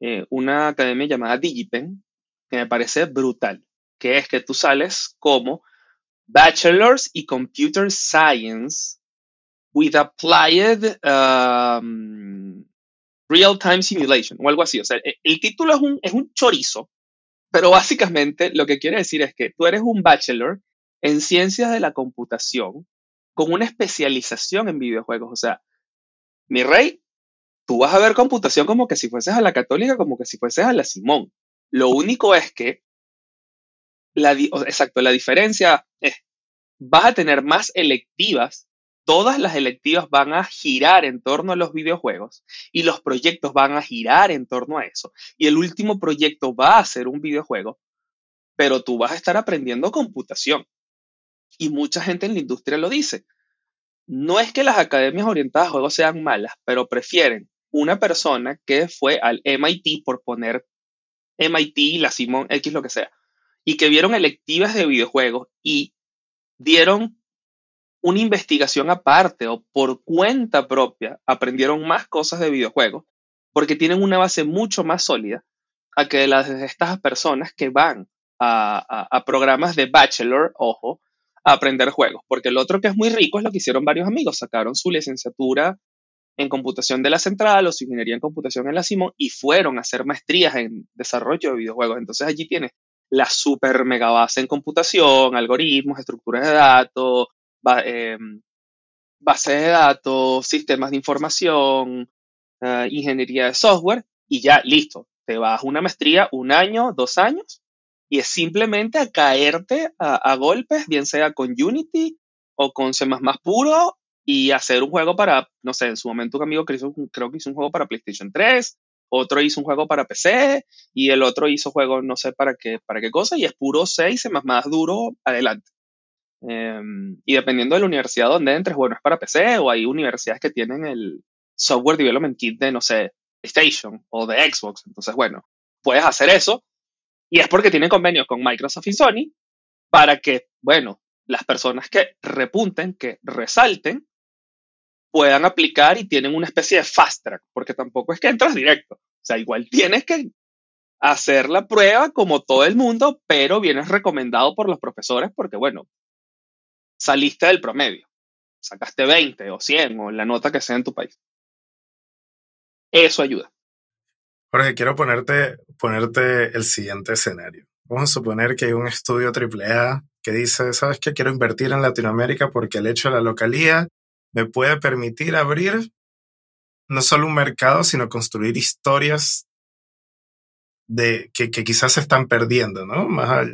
eh, una academia llamada DigiPen, que me parece brutal, que es que tú sales como Bachelor's y Computer Science with Applied um, Real-Time Simulation o algo así. O sea, e, el título es un, es un chorizo, pero básicamente lo que quiere decir es que tú eres un bachelor en ciencias de la computación con una especialización en videojuegos. O sea, mi rey, tú vas a ver computación como que si fueses a la católica, como que si fueses a la Simón. Lo único es que, la, exacto, la diferencia es, vas a tener más electivas, todas las electivas van a girar en torno a los videojuegos y los proyectos van a girar en torno a eso. Y el último proyecto va a ser un videojuego, pero tú vas a estar aprendiendo computación. Y mucha gente en la industria lo dice. No es que las academias orientadas a juegos sean malas, pero prefieren una persona que fue al MIT por poner MIT, la Simon X, lo que sea, y que vieron electivas de videojuegos y dieron una investigación aparte o por cuenta propia, aprendieron más cosas de videojuegos, porque tienen una base mucho más sólida a que las de estas personas que van a, programas de bachelor, ojo, aprender juegos. Porque el otro que es muy rico es lo que hicieron varios amigos, sacaron su licenciatura en computación de la central o su ingeniería en computación en la Simón y fueron a hacer maestrías en desarrollo de videojuegos. Entonces allí tienes la super mega base en computación, algoritmos, estructuras de datos, em, bases de datos, sistemas de información, eh, ingeniería de software y ya listo. Te vas a una maestría un año, dos años y es simplemente a caerte a, a golpes, bien sea con Unity o con C++ puro y hacer un juego para, no sé, en su momento un amigo creo que hizo un juego para PlayStation 3, otro hizo un juego para PC y el otro hizo juego no sé para qué, para qué cosa y es puro 6 más más duro adelante. Em, y dependiendo de la universidad donde entres, bueno, es para PC o hay universidades que tienen el software development kit de, no sé, PlayStation o de Xbox. Entonces, bueno, puedes hacer eso y es porque tienen convenios con Microsoft y Sony para que, bueno, las personas que repunten, que resalten, puedan aplicar y tienen una especie de fast track, porque tampoco es que entras directo. O sea, igual tienes que hacer la prueba como todo el mundo, pero vienes recomendado por los profesores porque, bueno, saliste del promedio. Sacaste 20 o 100 o la nota que sea en tu país. Eso ayuda. Jorge, quiero ponerte, ponerte el siguiente escenario. Vamos a suponer que hay un estudio AAA que dice, ¿sabes qué? Quiero invertir en Latinoamérica porque el hecho de la localía me puede permitir abrir no solo un mercado, sino construir historias de, que, quizás se están perdiendo, ¿no? Más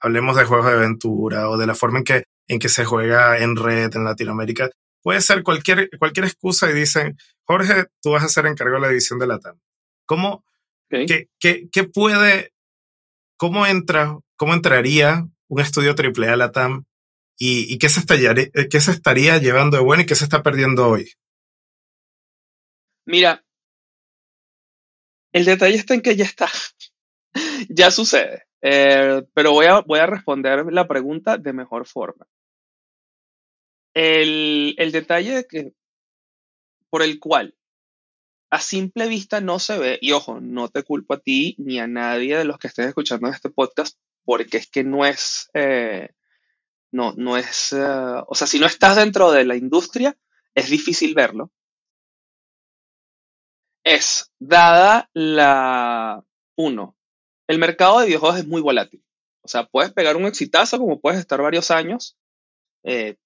hablemos de juegos de aventura o de la forma en que, en que se juega en red en Latinoamérica. Puede ser cualquier, cualquier excusa y dicen, Jorge, tú vas a ser encargado de la edición de la TAM. ¿Cómo, qué, qué, puede, cómo entra, cómo entraría un estudio triple a la TAM y, qué, se estaría, qué se estaría llevando de bueno y qué se está perdiendo hoy? Mira, el detalle está en que ya está, ya sucede, eh, pero voy a, voy a responder la pregunta de mejor forma. El, el detalle que, por el cual a simple vista no se ve, y ojo, no te culpo a ti ni a nadie de los que estén escuchando este podcast, porque es que no es, eh, no, no es, eh, o sea, si no estás dentro de la industria, es difícil verlo. Es, dada la, uno, el mercado de videojuegos es muy volátil. O sea, puedes pegar un exitazo como puedes estar varios años eh,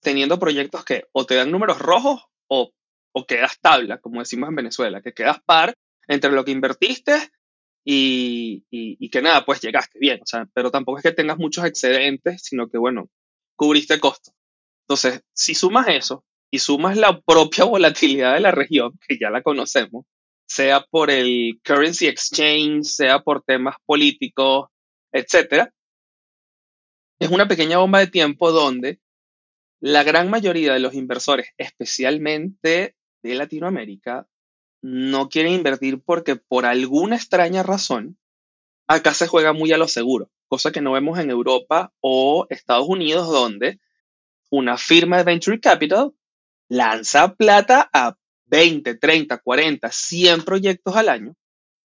teniendo proyectos que o te dan números rojos o, o quedas tabla, como decimos en Venezuela, que quedas par entre lo que invertiste y, que nada, pues llegaste bien, o sea, pero tampoco es que tengas muchos excedentes, sino que, bueno, cubriste costo. Entonces, si sumas eso y sumas la propia volatilidad de la región, que ya la conocemos, sea por el currency exchange, sea por temas políticos, etcétera, es una pequeña bomba de tiempo donde la gran mayoría de los inversores, especialmente de Latinoamérica, no quieren invertir porque por alguna extraña razón acá se juega muy a lo seguro, cosa que no vemos en Europa o Estados Unidos donde una firma de Venture Capital lanza plata a 20, 30, 40, 100 proyectos al año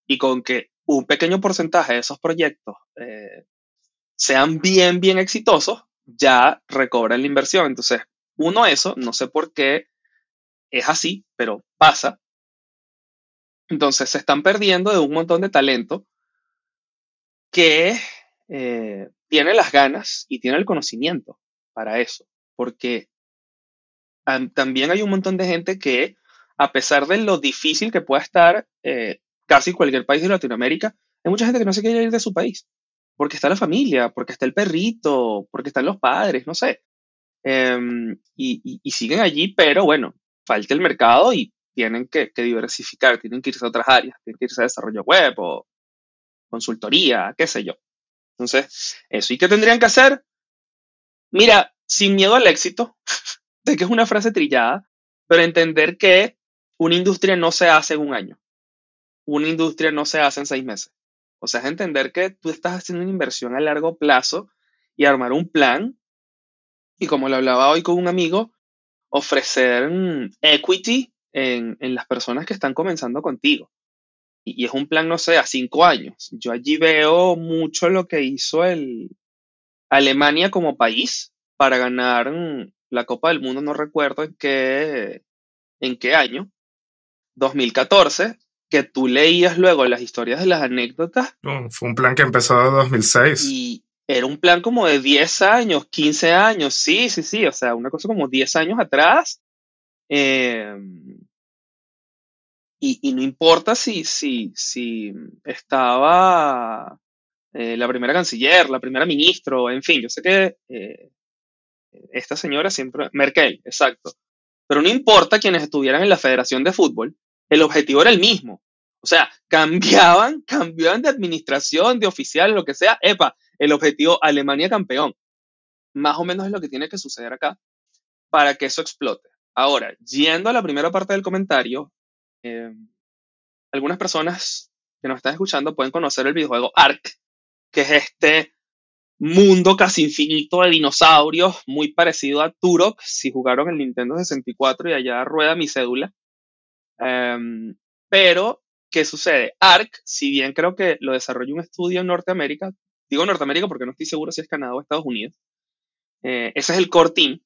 y con que un pequeño porcentaje de esos proyectos eh, sean bien, bien exitosos, ya recobran la inversión. Entonces, uno, eso, no sé por qué es así, pero pasa. Entonces, se están perdiendo de un montón de talento que eh, tiene las ganas y tiene el conocimiento para eso. Porque también hay un montón de gente que, a pesar de lo difícil que pueda estar eh, casi cualquier país de Latinoamérica, hay mucha gente que no se quiere ir de su país porque está la familia, porque está el perrito, porque están los padres, no sé. Em, y, siguen allí, pero bueno, falta el mercado y tienen que, diversificar, tienen que irse a otras áreas, tienen que irse a desarrollo web o consultoría, qué sé yo. Entonces, eso. ¿Y qué tendrían que hacer? Mira, sin miedo al éxito, sé que es una frase trillada, pero entender que una industria no se hace en un año. Una industria no se hace en seis meses. O sea, es entender que tú estás haciendo una inversión a largo plazo y armar un plan. Y como lo hablaba hoy con un amigo, ofrecer mm, equity en, las personas que están comenzando contigo. Y, es un plan, no sé, a cinco años. Yo allí veo mucho lo que hizo el Alemania como país para ganar mm, la Copa del Mundo, no recuerdo en qué, en qué año, 2014, que tú leías luego las historias de las anécdotas. fue un plan que empezó en 2006. Y era un plan como de 10 años, 15 años, sí, sí, sí, o sea, una cosa como 10 años atrás. Em, y, no importa si, si, si estaba eh, la primera canciller, la primera ministro, en fin, yo sé que eh, esta señora siempre, Merkel, exacto, pero no importa quienes estuvieran en la Federación de Fútbol, el objetivo era el mismo. O sea, cambiaban, cambiaban de administración, de oficial, lo que sea. Epa, el objetivo Alemania campeón. Más o menos es lo que tiene que suceder acá para que eso explote. Ahora, yendo a la primera parte del comentario, eh, algunas personas que nos están escuchando pueden conocer el videojuego Ark, que es este mundo casi infinito de dinosaurios, muy parecido a Turok, si jugaron el Nintendo 64 y allá rueda mi cédula. Em, pero, ¿qué sucede? ARC, si bien creo que lo desarrolló un estudio en Norteamérica, digo Norteamérica porque no estoy seguro si es Canadá o Estados Unidos, eh, ese es el core.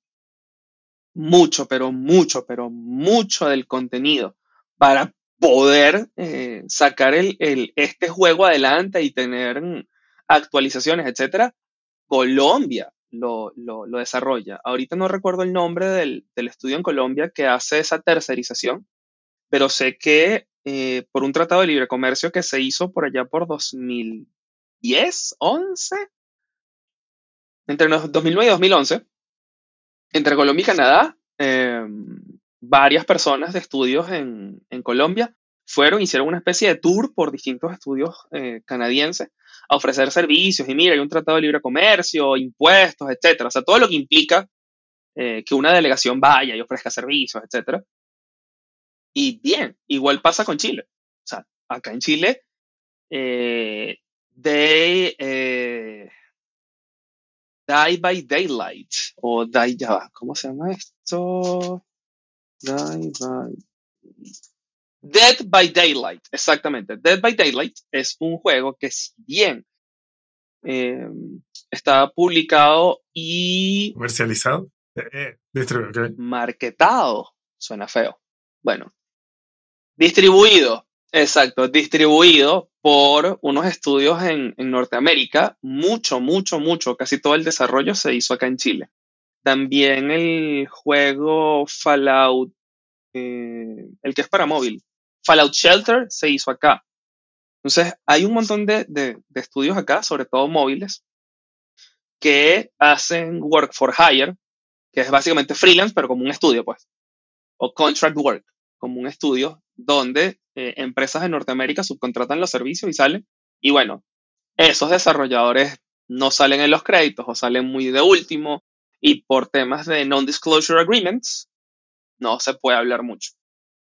Mucho, pero mucho, pero mucho del contenido para poder eh, sacar el, este juego adelante y tener mm, actualizaciones, etcétera, Colombia lo, desarrolla. Ahorita no recuerdo el nombre del, estudio en Colombia que hace esa tercerización, pero sé que eh, por un tratado de libre comercio que se hizo por allá por 2010, 11, entre 2009 y 2011, entre Colombia y Canadá, em, varias personas de estudios en, Colombia fueron, hicieron una especie de tour por distintos estudios eh, canadienses a ofrecer servicios y mira, hay un tratado de libre comercio, impuestos, etcétera, o sea, todo lo que implica eh, que una delegación vaya y ofrezca servicios, etcétera. Y bien, igual pasa con Chile. O sea, acá en Chile, eh, they, eh, Die by Daylight, o Die, ya ¿cómo se llama esto? Die by... Dead by Daylight, exactamente. Dead by Daylight es un juego que si bien eh, está publicado y... Comercializado. Eh, eh Marketado. Suena feo. Bueno, Distribuido, exacto, distribuido por unos estudios en, Norteamérica. Mucho, mucho, mucho, casi todo el desarrollo se hizo acá en Chile. También el juego Fallout, eh, el que es para móvil, Fallout Shelter se hizo acá. Entonces, hay un montón de, de, estudios acá, sobre todo móviles, que hacen work for hire, que es básicamente freelance, pero como un estudio, pues, o contract work, como un estudio donde eh, empresas de Norteamérica subcontratan los servicios y salen. Y bueno, esos desarrolladores no salen en los créditos o salen muy de último y por temas de non-disclosure agreements no se puede hablar mucho.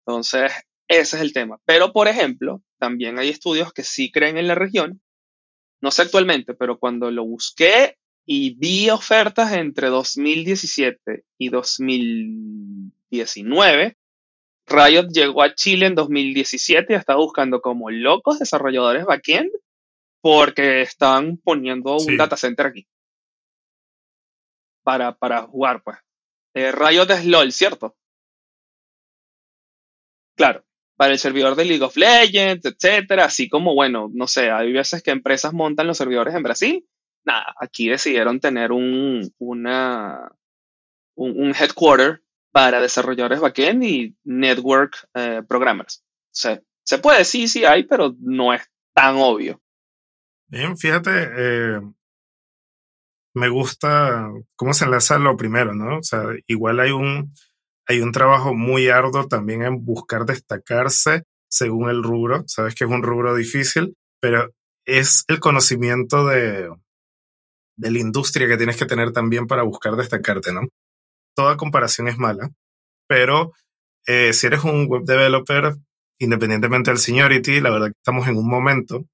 Entonces, ese es el tema. Pero, por ejemplo, también hay estudios que sí creen en la región. No sé actualmente, pero cuando lo busqué y vi ofertas entre 2017 y 2019. Riot llegó a Chile en 2017 y estaba buscando como locos desarrolladores backend porque estaban poniendo un data center aquí para, para jugar, pues. Eh, Riot es LOL, ¿cierto? Claro, para el servidor de League of Legends, etcétera, así como, bueno, no sé, hay veces que empresas montan los servidores en Brasil nada, aquí decidieron tener un, una, un, headquarter para desarrolladores backend y network eh, programmers. Se, puede, sí, sí hay, pero no es tan obvio. Bien, fíjate, eh, me gusta cómo se enlaza lo primero, ¿no? O sea, igual hay un, hay un trabajo muy arduo también en buscar destacarse según el rubro. Sabes que es un rubro difícil, pero es el conocimiento de, de la industria que tienes que tener también para buscar destacarte, ¿no? Toda comparación es mala, pero eh, si eres un web developer, independientemente del seniority, la verdad que estamos en un momento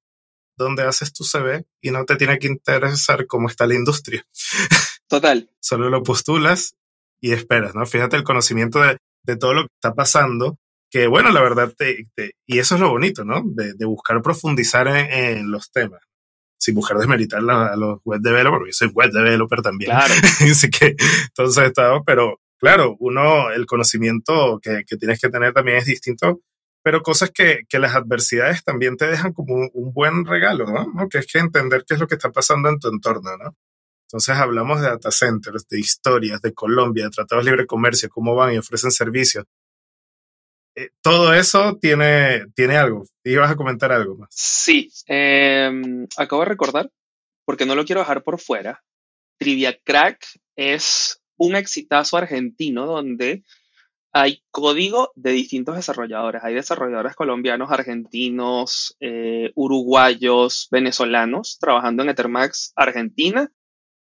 donde haces tu CV y no te tiene que interesar cómo está la industria. Total. Solo lo postulas y esperas, ¿no? Fíjate el conocimiento de, de todo lo que está pasando, que bueno, la verdad, te, y eso es lo bonito, ¿no? De, de buscar profundizar en, los temas sin buscar desmeritar a los web developers, porque yo soy web developer también. Claro. Así que, entonces estado, pero claro, uno, el conocimiento que, que, tienes que tener también es distinto, pero cosas que, que las adversidades también te dejan como un, buen regalo, ¿no? Que es que entender qué es lo que está pasando en tu entorno, ¿no? Entonces hablamos de data centers, de historias, de Colombia, de tratados de libre comercio, cómo van y ofrecen servicios. Eh, todo eso tiene, tiene algo. ¿Ibas a comentar algo más? Sí, em, acabo de recordar, porque no lo quiero dejar por fuera. Trivia Crack es un exitazo argentino donde hay código de distintos desarrolladores. Hay desarrolladores colombianos, argentinos, eh, uruguayos, venezolanos trabajando en Ethermax Argentina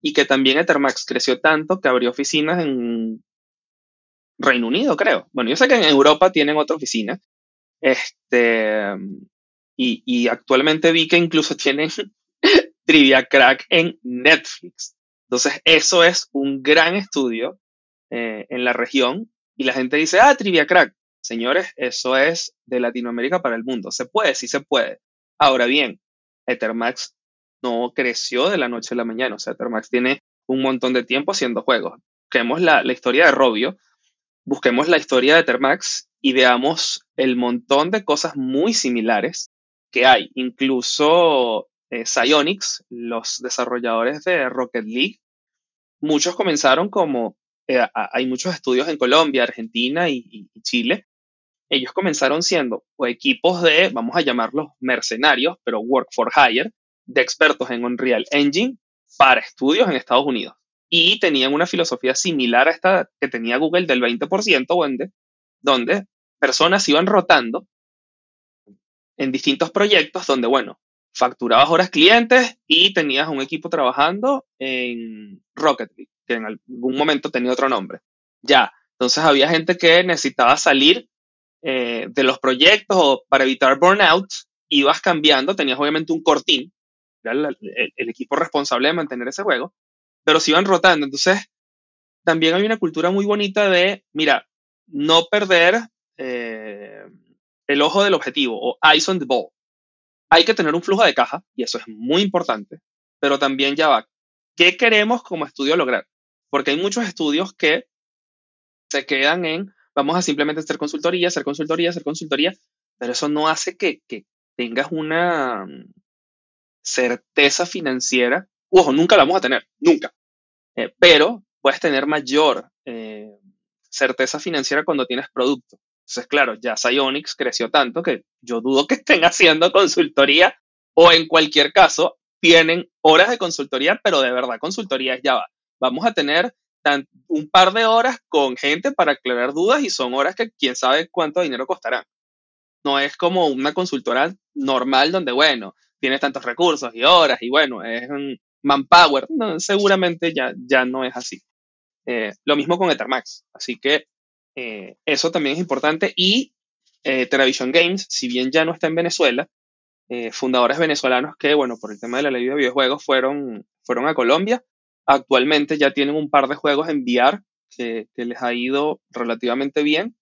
y que también Ethermax creció tanto que abrió oficinas en Reino Unido, creo. Bueno, yo sé que en Europa tienen otra oficina. Este, y, actualmente vi que incluso tienen Trivia Crack en Netflix. Entonces, eso es un gran estudio eh, en la región. Y la gente dice, ah, Trivia Crack. Señores, eso es de Latinoamérica para el mundo. Se puede, sí se puede. Ahora bien, Ethermax no creció de la noche a la mañana. O sea, Ethermax tiene un montón de tiempo haciendo juegos. Vemos la historia de Robio, busquemos la historia de Termax y veamos el montón de cosas muy similares que hay. Incluso eh, Psyonix, los desarrolladores de Rocket League, muchos comenzaron como, eh, hay muchos estudios en Colombia, Argentina y, Chile. Ellos comenzaron siendo equipos de, vamos a llamarlos mercenarios, pero work for hire, de expertos en Unreal Engine para estudios en Estados Unidos y tenían una filosofía similar a esta que tenía Google del 20%, donde, personas iban rotando en distintos proyectos donde, bueno, facturabas horas clientes y tenías un equipo trabajando en Rocket League, que en algún momento tenía otro nombre. Ya, entonces había gente que necesitaba salir eh, de los proyectos o para evitar burnout, ibas cambiando, tenías obviamente un cortín, el equipo responsable de mantener ese juego, pero se iban rotando. Entonces, también hay una cultura muy bonita de, mira, no perder eh, el ojo del objetivo o eyes on the ball. Hay que tener un flujo de caja, y eso es muy importante, pero también ya va, ¿qué queremos como estudio lograr? Porque hay muchos estudios que se quedan en, vamos a simplemente hacer consultoría, hacer consultoría, hacer consultoría, pero eso no hace que, que tengas una certeza financiera. Ojo, nunca la vamos a tener, nunca. Eh, pero puedes tener mayor eh, certeza financiera cuando tienes producto. Entonces, claro, ya Psyonix creció tanto que yo dudo que estén haciendo consultoría o en cualquier caso tienen horas de consultoría, pero de verdad consultoría ya va. Vamos a tener un par de horas con gente para aclarar dudas y son horas que quién sabe cuánto dinero costarán. No es como una consultora normal donde, bueno, tienes tantos recursos y horas y bueno, es un, manpower, seguramente ya, ya no es así. Eh, lo mismo con Ethermax, así que eh, eso también es importante. Y eh, Television Games, si bien ya no está en Venezuela, fundadores venezolanos que, bueno, por el tema de la ley de videojuegos fueron, fueron a Colombia, Actualmente ya tienen un par de juegos en VR que, que les ha ido relativamente bien.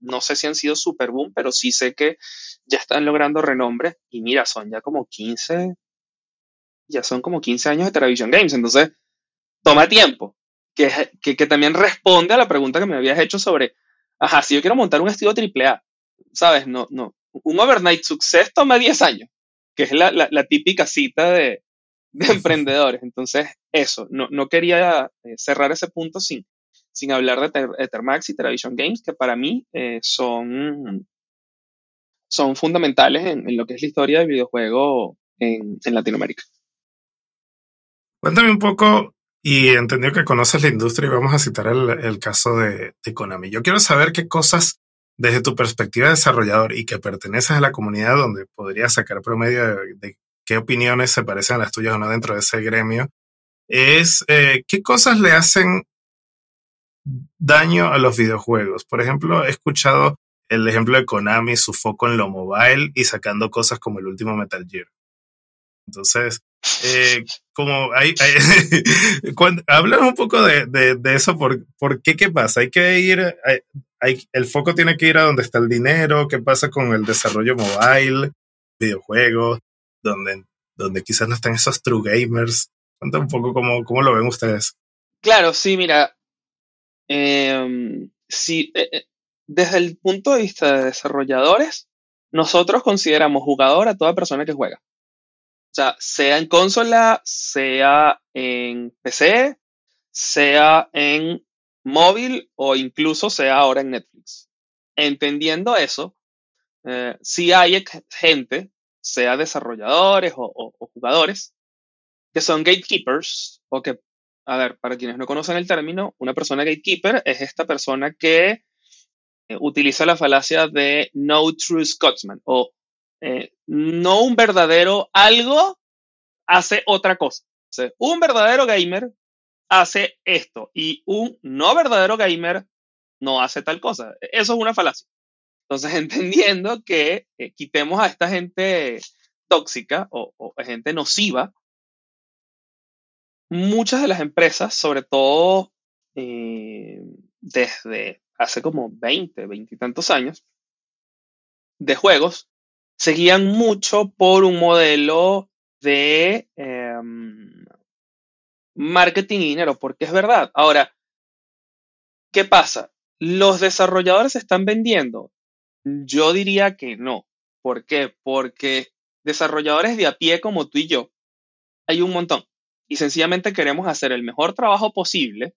No sé si han sido super boom, pero sí sé que ya están logrando renombre. Y mira, son ya como 15, ya son como 15 años de Television Games. Entonces, toma tiempo. Que, que, que, también responde a la pregunta que me habías hecho sobre, ajá, si yo quiero montar un estudio AAA, ¿sabes? No, no. Un overnight success toma 10 años, que es la, la, la típica cita de, de emprendedores. Entonces, eso, no, no quería eh, cerrar ese punto sin, sin hablar de Ethermax y Television Games, que para mí eh, son, son fundamentales en, en, lo que es la historia del videojuego en, en Latinoamérica. Cuéntame un poco, y entendió que conoces la industria y vamos a citar el, caso de, Konami. Yo quiero saber qué cosas, desde tu perspectiva de desarrollador y que perteneces a la comunidad donde podrías sacar promedio de, de qué opiniones se parecen a las tuyas o no dentro de ese gremio, es eh, qué cosas le hacen daño a los videojuegos. Por ejemplo, he escuchado el ejemplo de Konami, su foco en lo mobile y sacando cosas como el último Metal Gear. Entonces, eh, como hay, hay hablan un poco de, eso, ¿por, ¿por qué? ¿Qué pasa? Hay que ir, el foco tiene que ir a donde está el dinero, ¿qué pasa con el desarrollo mobile, videojuegos, donde, donde quizás no están esos true gamers? Cuenta un poco cómo, cómo lo ven ustedes. Claro, sí, mira, eh, sí, eh, desde el punto de vista de desarrolladores, nosotros consideramos jugador a toda persona que juega. O sea, sea en consola, sea en PC, sea en móvil o incluso sea ahora en Netflix. Entendiendo eso, eh, si hay gente, sea desarrolladores o, jugadores, que son gatekeepers o que, a ver, para quienes no conocen el término, una persona gatekeeper es esta persona que eh, utiliza la falacia de no true Scotsman o eh, no un verdadero algo hace otra cosa. Un verdadero gamer hace esto y un no verdadero gamer no hace tal cosa. Eso es una falacia. Entonces, entendiendo que eh, quitemos a esta gente tóxica o, o, gente nociva, muchas de las empresas, sobre todo eh, desde hace como 20, 20 y tantos años, de juegos, seguían mucho por un modelo de eh, marketing y dinero, porque es verdad. Ahora, ¿qué pasa? ¿Los desarrolladores están vendiendo? Yo diría que no. ¿Por qué? Porque desarrolladores de a pie como tú y yo, hay un montón. Y sencillamente queremos hacer el mejor trabajo posible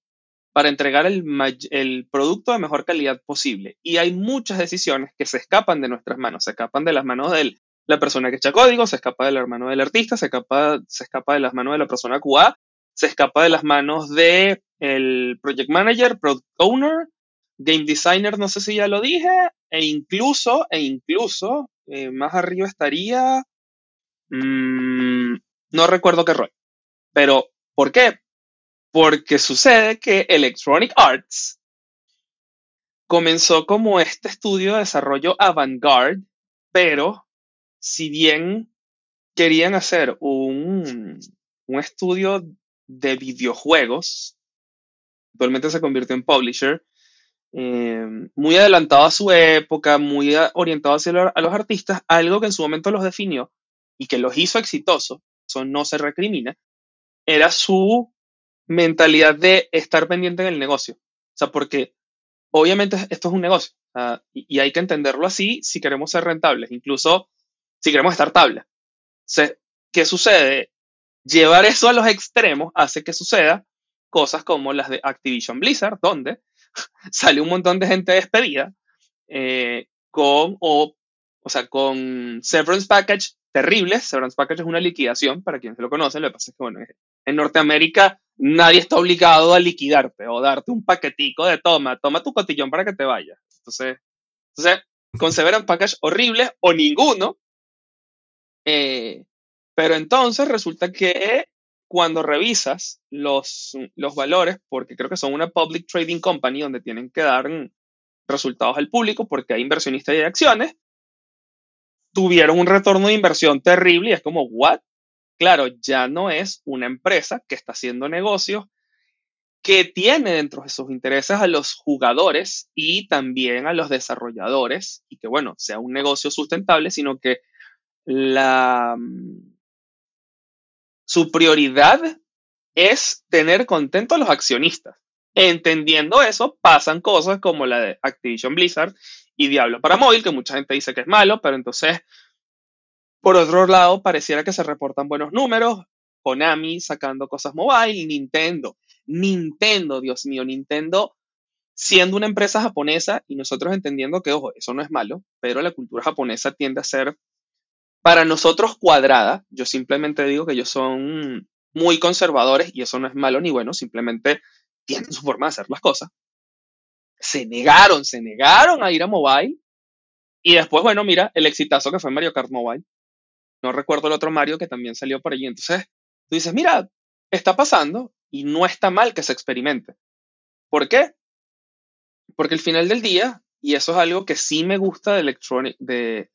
para entregar el, el, producto de mejor calidad posible. Y hay muchas decisiones que se escapan de nuestras manos, se escapan de las manos de la persona que echa código, se escapa de la mano del artista, se escapa, se escapa de las manos de la persona QA, se escapa de las manos de el project manager, product owner, game designer, no sé si ya lo dije, e incluso, e incluso, eh, más arriba estaría, mmm, no recuerdo qué rol. Pero, ¿por qué? Porque sucede que Electronic Arts comenzó como este estudio de desarrollo avant-garde, pero si bien querían hacer un, un estudio de videojuegos, actualmente se convirtió en publisher, eh, muy adelantado a su época, muy orientado hacia los artistas, algo que en su momento los definió y que los hizo exitosos, eso no se recrimina, era su mentalidad de estar pendiente del negocio. O sea, porque obviamente esto es un negocio uh, y, y, hay que entenderlo así si queremos ser rentables, incluso si queremos estar tabla. O sea, ¿Qué sucede? Llevar eso a los extremos hace que suceda cosas como las de Activision Blizzard, donde sale un montón de gente despedida eh, con, o, o sea, con severance package terribles. Severance package es una liquidación, para quienes lo conocen. Lo que pasa es que, bueno, en Norteamérica nadie está obligado a liquidarte o darte un paquetico de toma, toma tu cotillón para que te vayas. Entonces, entonces con severance package horribles o ninguno. Eh, pero entonces resulta que cuando revisas los, los valores, porque creo que son una public trading company donde tienen que dar resultados al público porque hay inversionistas y hay acciones, tuvieron un retorno de inversión terrible y es como, ¿what? Claro, ya no es una empresa que está haciendo negocios que tiene dentro de sus intereses a los jugadores y también a los desarrolladores y que, bueno, sea un negocio sustentable, sino que mm, su prioridad es tener contentos a los accionistas. Entendiendo eso, pasan cosas como la de Activision Blizzard y Diablo para móvil, que mucha gente dice que es malo, pero entonces, por otro lado, pareciera que se reportan buenos números. Konami sacando cosas mobile, Nintendo. Nintendo, Dios mío, Nintendo siendo una empresa japonesa y nosotros entendiendo que, ojo, eso no es malo, pero la cultura japonesa tiende a ser para nosotros cuadrada. Yo simplemente digo que ellos son muy conservadores y eso no es malo ni bueno, simplemente tienen su forma de hacer las cosas. Se negaron, se negaron a ir a mobile. Y después, bueno, mira, el exitazo que fue Mario Kart Mobile. No recuerdo el otro Mario que también salió por allí. Entonces, tú dices, mira, está pasando y no está mal que se experimente. ¿Por qué? Porque al final del día, y eso es algo que sí me gusta de Electronic,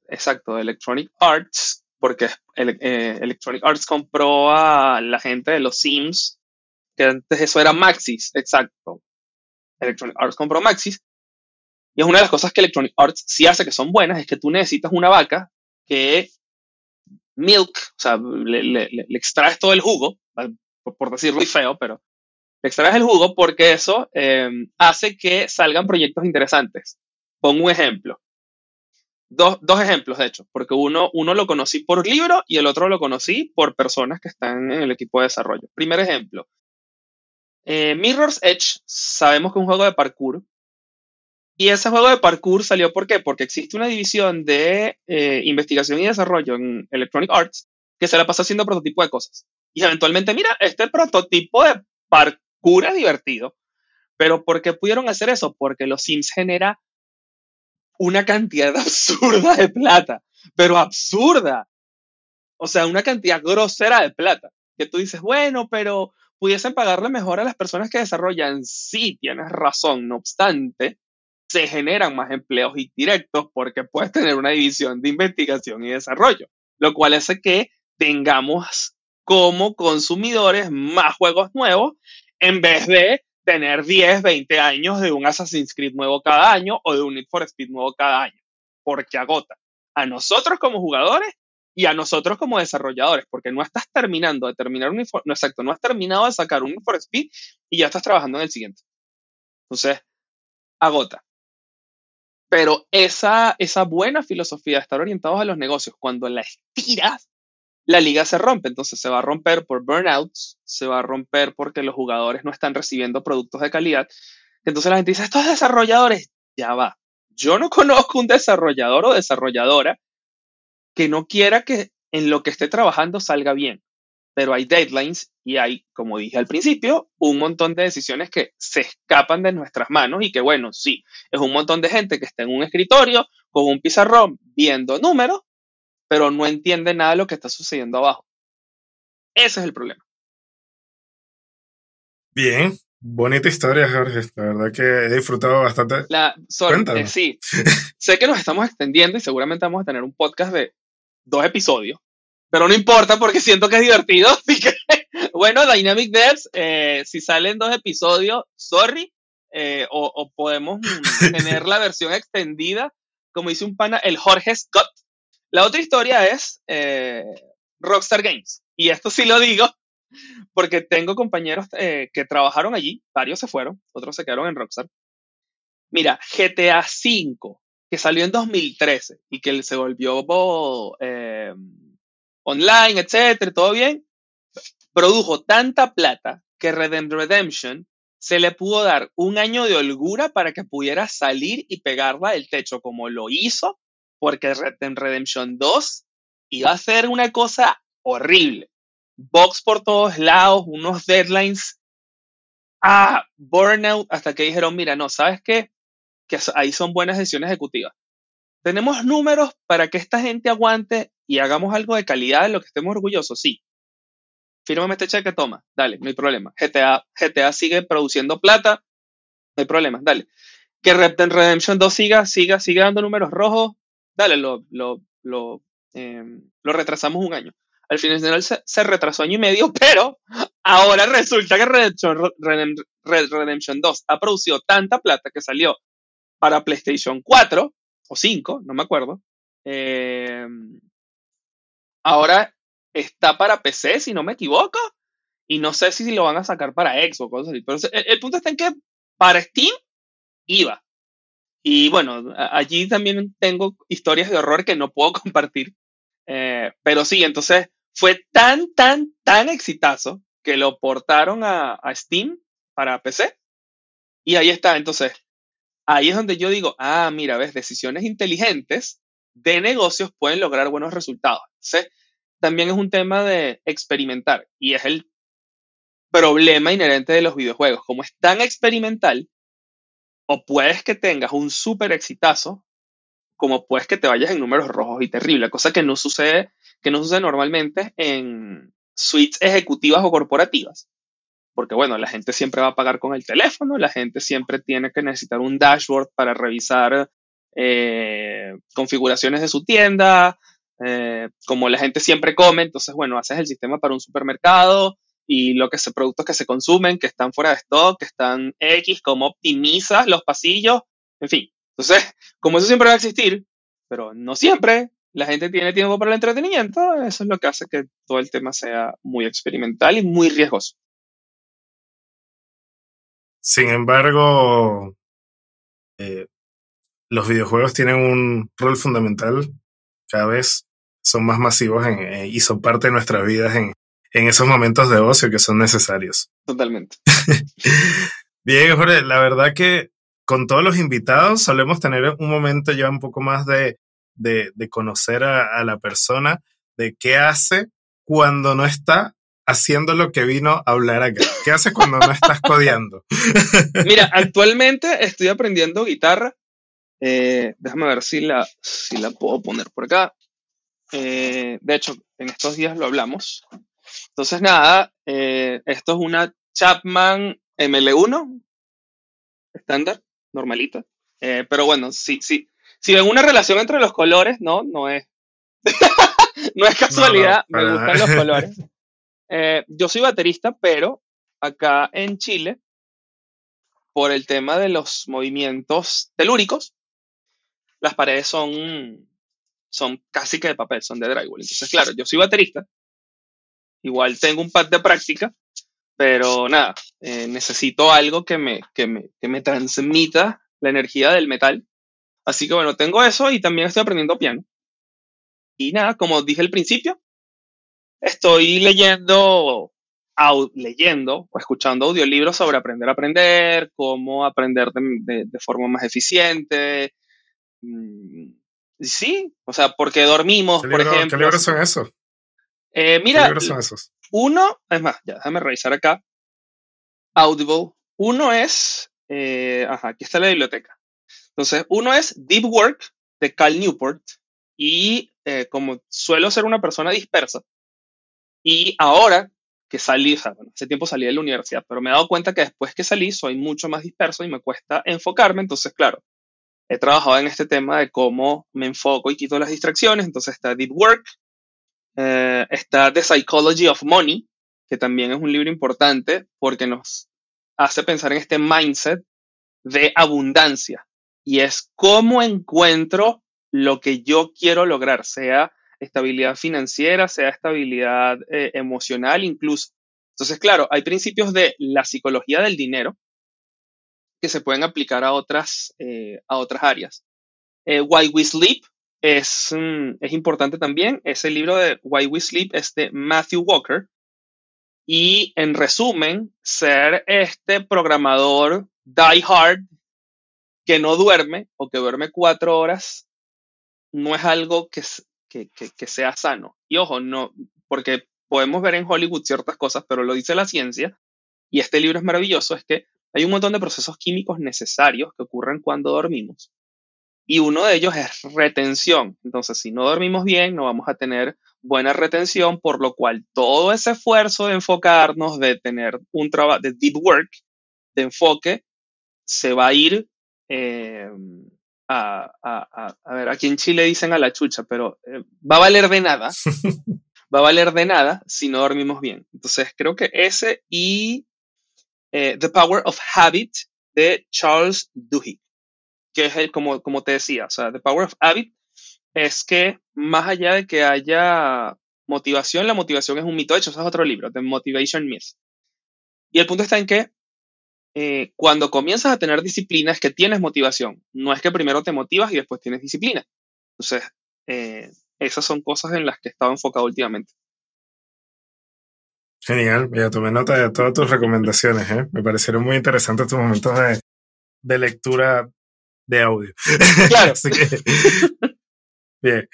exacto, Electronic Arts, porque eh, Electronic Arts compró a la gente de los Sims, que antes eso era Maxis, exacto. Electronic Arts compró Maxis. Y es una de las cosas que Electronic Arts sí hace que son buenas, es que tú necesitas una vaca que milk, o sea, le, extraes todo el jugo, por, decirlo muy feo, pero le extraes el jugo porque eso eh, hace que salgan proyectos interesantes. Pongo un ejemplo dos, dos, ejemplos, de hecho, porque uno, uno lo conocí por libro y el otro lo conocí por personas que están en el equipo de desarrollo. Primer ejemplo. Eh, Mirror's Edge, sabemos que es un juego de parkour. Y ese juego de parkour salió ¿por? Porque existe una división de eh, investigación y desarrollo en Electronic Arts que se la pasa haciendo prototipo de cosas. Y eventualmente, mira, este prototipo de parkour es divertido. Pero ¿por qué pudieron hacer eso? Porque los Sims genera una cantidad absurda de plata, pero absurda. O sea, una cantidad grosera de plata. Que tú dices, bueno, pero pudiesen pagarle mejor a las personas que desarrollan. Sí, tienes razón. No obstante, se generan más empleos indirectos porque puedes tener una división de investigación y desarrollo, lo cual hace que tengamos como consumidores más juegos nuevos en vez de tener 10, 20 años de un Assassin's Creed nuevo cada año o de un Need for Speed nuevo cada año, porque agota a nosotros como jugadores y a nosotros como desarrolladores, porque no estás terminando de terminar un no exacto, no has terminado de sacar un Need for Speed y ya estás trabajando en el siguiente. Entonces, agota. Pero esa, esa buena filosofía de estar orientados a los negocios, cuando la estiras, la liga se rompe. Entonces se va a romper por burnouts, se va a romper porque los jugadores no están recibiendo productos de calidad. Entonces la gente dice, estos desarrolladores, ya va. Yo no conozco un desarrollador o desarrolladora que no quiera que en lo que esté trabajando salga bien. Pero hay deadlines y hay, como dije al principio, un montón de decisiones que se escapan de nuestras manos y que, bueno, sí, es un montón de gente que está en un escritorio con un pizarrón viendo números pero no entiende nada de lo que está sucediendo abajo. Ese es el problema. Bien, bonita historia, Jorge. La verdad que he disfrutado bastante. La, eh, sí, sé que nos estamos extendiendo y seguramente vamos a tener un podcast de dos episodios, pero no importa porque siento que es divertido. Así que, bueno, Dynamic Devs, eh, si salen dos episodios, sorry, eh, o, o, podemos tener la versión extendida, como dice un pana, el Jorge Scott, la otra historia es eh, Rockstar Games. Y esto sí lo digo porque tengo compañeros eh, que trabajaron allí, varios se fueron, otros se quedaron en Rockstar. Mira, GTA V, que salió en 2013 y que se volvió eh, online, etcétera, todo bien, produjo tanta plata que Red Redemption se le pudo dar un año de holgura para que pudiera salir y pegarla del techo como lo hizo porque Red Dead Redemption 2 iba a ser una cosa horrible. Box por todos lados, unos deadlines. Ah, burnout, hasta que dijeron, mira, no, ¿sabes qué? Que ahí son buenas decisiones ejecutivas. Tenemos números para que esta gente aguante y hagamos algo de calidad de lo que estemos orgullosos, sí. Fírmame este cheque, toma, dale, no hay problema. GTA, GTA sigue produciendo plata, no hay problema, dale. Que Redemption 2 siga, siga, siga dando números rojos, dale, lo, lo, lo, em, lo retrasamos un año. al final se, se retrasó año y medio, pero ahora resulta que Redemption, Red Redemption 2 ha producido tanta plata que salió para PlayStation 4 o 5, no me acuerdo. Eh, ahora está para PC, si no me equivoco, y no sé si lo van a sacar para Xbox, cosas así. Pero el, punto está en que para Steam iba. Y bueno, allí también tengo historias de horror que no puedo compartir. Eh, pero sí, entonces fue tan, tan, tan exitazo que lo portaron a, a Steam para PC. Y ahí está. Entonces, ahí es donde yo digo, ah, mira, ves, decisiones inteligentes de negocios pueden lograr buenos resultados. Entonces, también es un tema de experimentar y es el problema inherente de los videojuegos. Como es tan experimental, o puedes que tengas un súper exitazo, como puedes que te vayas en números rojos y terrible, cosa que no sucede, que no sucede normalmente en suites ejecutivas o corporativas. Porque bueno, la gente siempre va a pagar con el teléfono, la gente siempre tiene que necesitar un dashboard para revisar eh, configuraciones de su tienda, eh, como la gente siempre come, entonces, bueno, haces el sistema para un supermercado y lo que productos que se consumen, que están fuera de stock, que están X, cómo optimizas los pasillos, en fin. Entonces, como eso siempre va a existir, pero no siempre la gente tiene tiempo para el entretenimiento, eso es lo que hace que todo el tema sea muy experimental y muy riesgoso. Sin embargo, eh, los videojuegos tienen un rol fundamental cada vez son más masivos eh, y son parte de nuestras vidas en, esos momentos de ocio que son necesarios. Totalmente. Bien, Jorge, la verdad que con todos los invitados solemos tener un momento ya un poco más de, conocer a, la persona, de qué hace cuando no está haciendo lo que vino a hablar acá. ¿Qué hace cuando no estás codeando? Mira, actualmente estoy aprendiendo guitarra. Eh, déjame ver si la, si la puedo poner por acá. Eh, de hecho, en estos días lo hablamos. Entonces, nada, eh, esto es una Chapman ML1, estándar, normalita. Eh, pero bueno, sí, sí. Si ven una relación entre los colores, no, no es. no es casualidad, me gustan los colores. yo soy baterista, pero acá en Chile, por el tema de los movimientos telúricos, las paredes son son casi que de papel, son de drywall. Entonces, claro, yo soy baterista, igual tengo un pad de práctica, pero nada, eh, necesito algo que me, que, me, que me transmita la energía del metal. Así que bueno, tengo eso y también estoy aprendiendo piano. Y nada, como dije al principio, estoy leyendo, leyendo o escuchando audiolibros sobre aprender a aprender, cómo aprender de, de forma más eficiente, Sí, o sea, porque dormimos, por ejemplo. ¿Qué libros son esos? Eh, mira, ¿Qué libros son esos? Uno, es más, ya, déjame revisar acá. Audible. Uno es, eh, ajá, aquí está la biblioteca. Entonces, uno es Deep Work de Cal Newport. Y eh, como suelo ser una persona dispersa, y ahora que salí, o sea, bueno, hace tiempo salí de la universidad, pero me he dado cuenta que después que salí soy mucho más disperso y me cuesta enfocarme. Entonces, claro, he trabajado en este tema de cómo me enfoco y quito las distracciones. Entonces está Deep Work, eh, está The Psychology of Money, que también es un libro importante porque nos hace pensar en este mindset de abundancia. Y es cómo encuentro lo que yo quiero lograr, sea estabilidad financiera, sea estabilidad eh, emocional incluso. Entonces, claro, hay principios de la psicología del dinero, que se pueden aplicar a otras, eh, a otras áreas. Eh, Why We Sleep es, mm, es importante también. Ese libro de Why We Sleep es de Matthew Walker. Y en resumen, ser este programador die hard que no duerme o que duerme cuatro horas no es algo que, que, que sea sano. Y ojo, no, porque podemos ver en Hollywood ciertas cosas, pero lo dice la ciencia, y este libro es maravilloso, es que hay un montón de procesos químicos necesarios que ocurren cuando dormimos. Y uno de ellos es retención. Entonces, si no dormimos bien, no vamos a tener buena retención, por lo cual todo ese esfuerzo de enfocarnos, de tener un trabajo de deep work, de enfoque, se va a ir eh, a, a, a, ver, aquí en Chile dicen a la chucha, pero eh, va a valer de nada, va a valer de nada si no dormimos bien. Entonces, creo que ese y eh, The Power of Habit de Charles Duhigg, que es el, como, como te decía, o sea, The Power of Habit es que más allá de que haya motivación, la motivación es un mito. Hecho, eso es otro libro, The Motivation Myth. Y el punto está en que eh, cuando comienzas a tener disciplina es que tienes motivación. No es que primero te motivas y después tienes disciplina. Entonces, eh, esas son cosas en las que he estado enfocado últimamente. Genial, ya tomé nota de todas tus recomendaciones. ¿eh? Me parecieron muy interesantes tus momentos de, lectura de audio. Claro. así que, bien.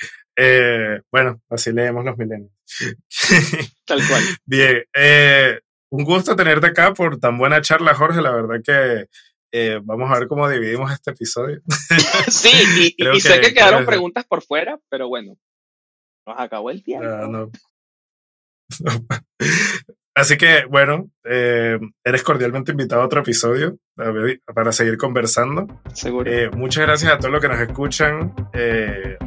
bueno, así leemos los milenios. Tal cual. Bien. Eh, un gusto tenerte acá por tan buena charla, Jorge. La verdad que eh, vamos a ver cómo dividimos este episodio. sí, y, sé que quedaron preguntas por fuera, pero bueno, nos acabó el tiempo. Ah, Así que, bueno, eh, eres cordialmente invitado a otro episodio para seguir conversando. Seguro. Eh, muchas gracias a todos los que nos escuchan, del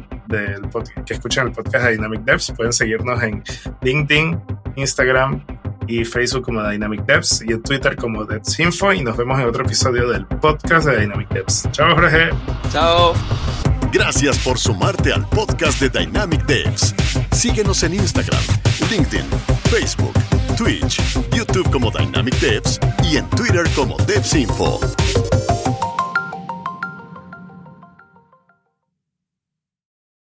que escuchan el podcast de Dynamic Devs. Pueden seguirnos en LinkedIn, Instagram, y Facebook como Dynamic Devs y en Twitter como Devs Info y nos vemos en otro episodio del podcast de Dynamic Devs. Chao Jorge. Chao. Gracias por sumarte al podcast de Dynamic Devs. Síguenos en Instagram, LinkedIn, Facebook, Twitch, YouTube como Dynamic Devs y en Twitter como Devs Info.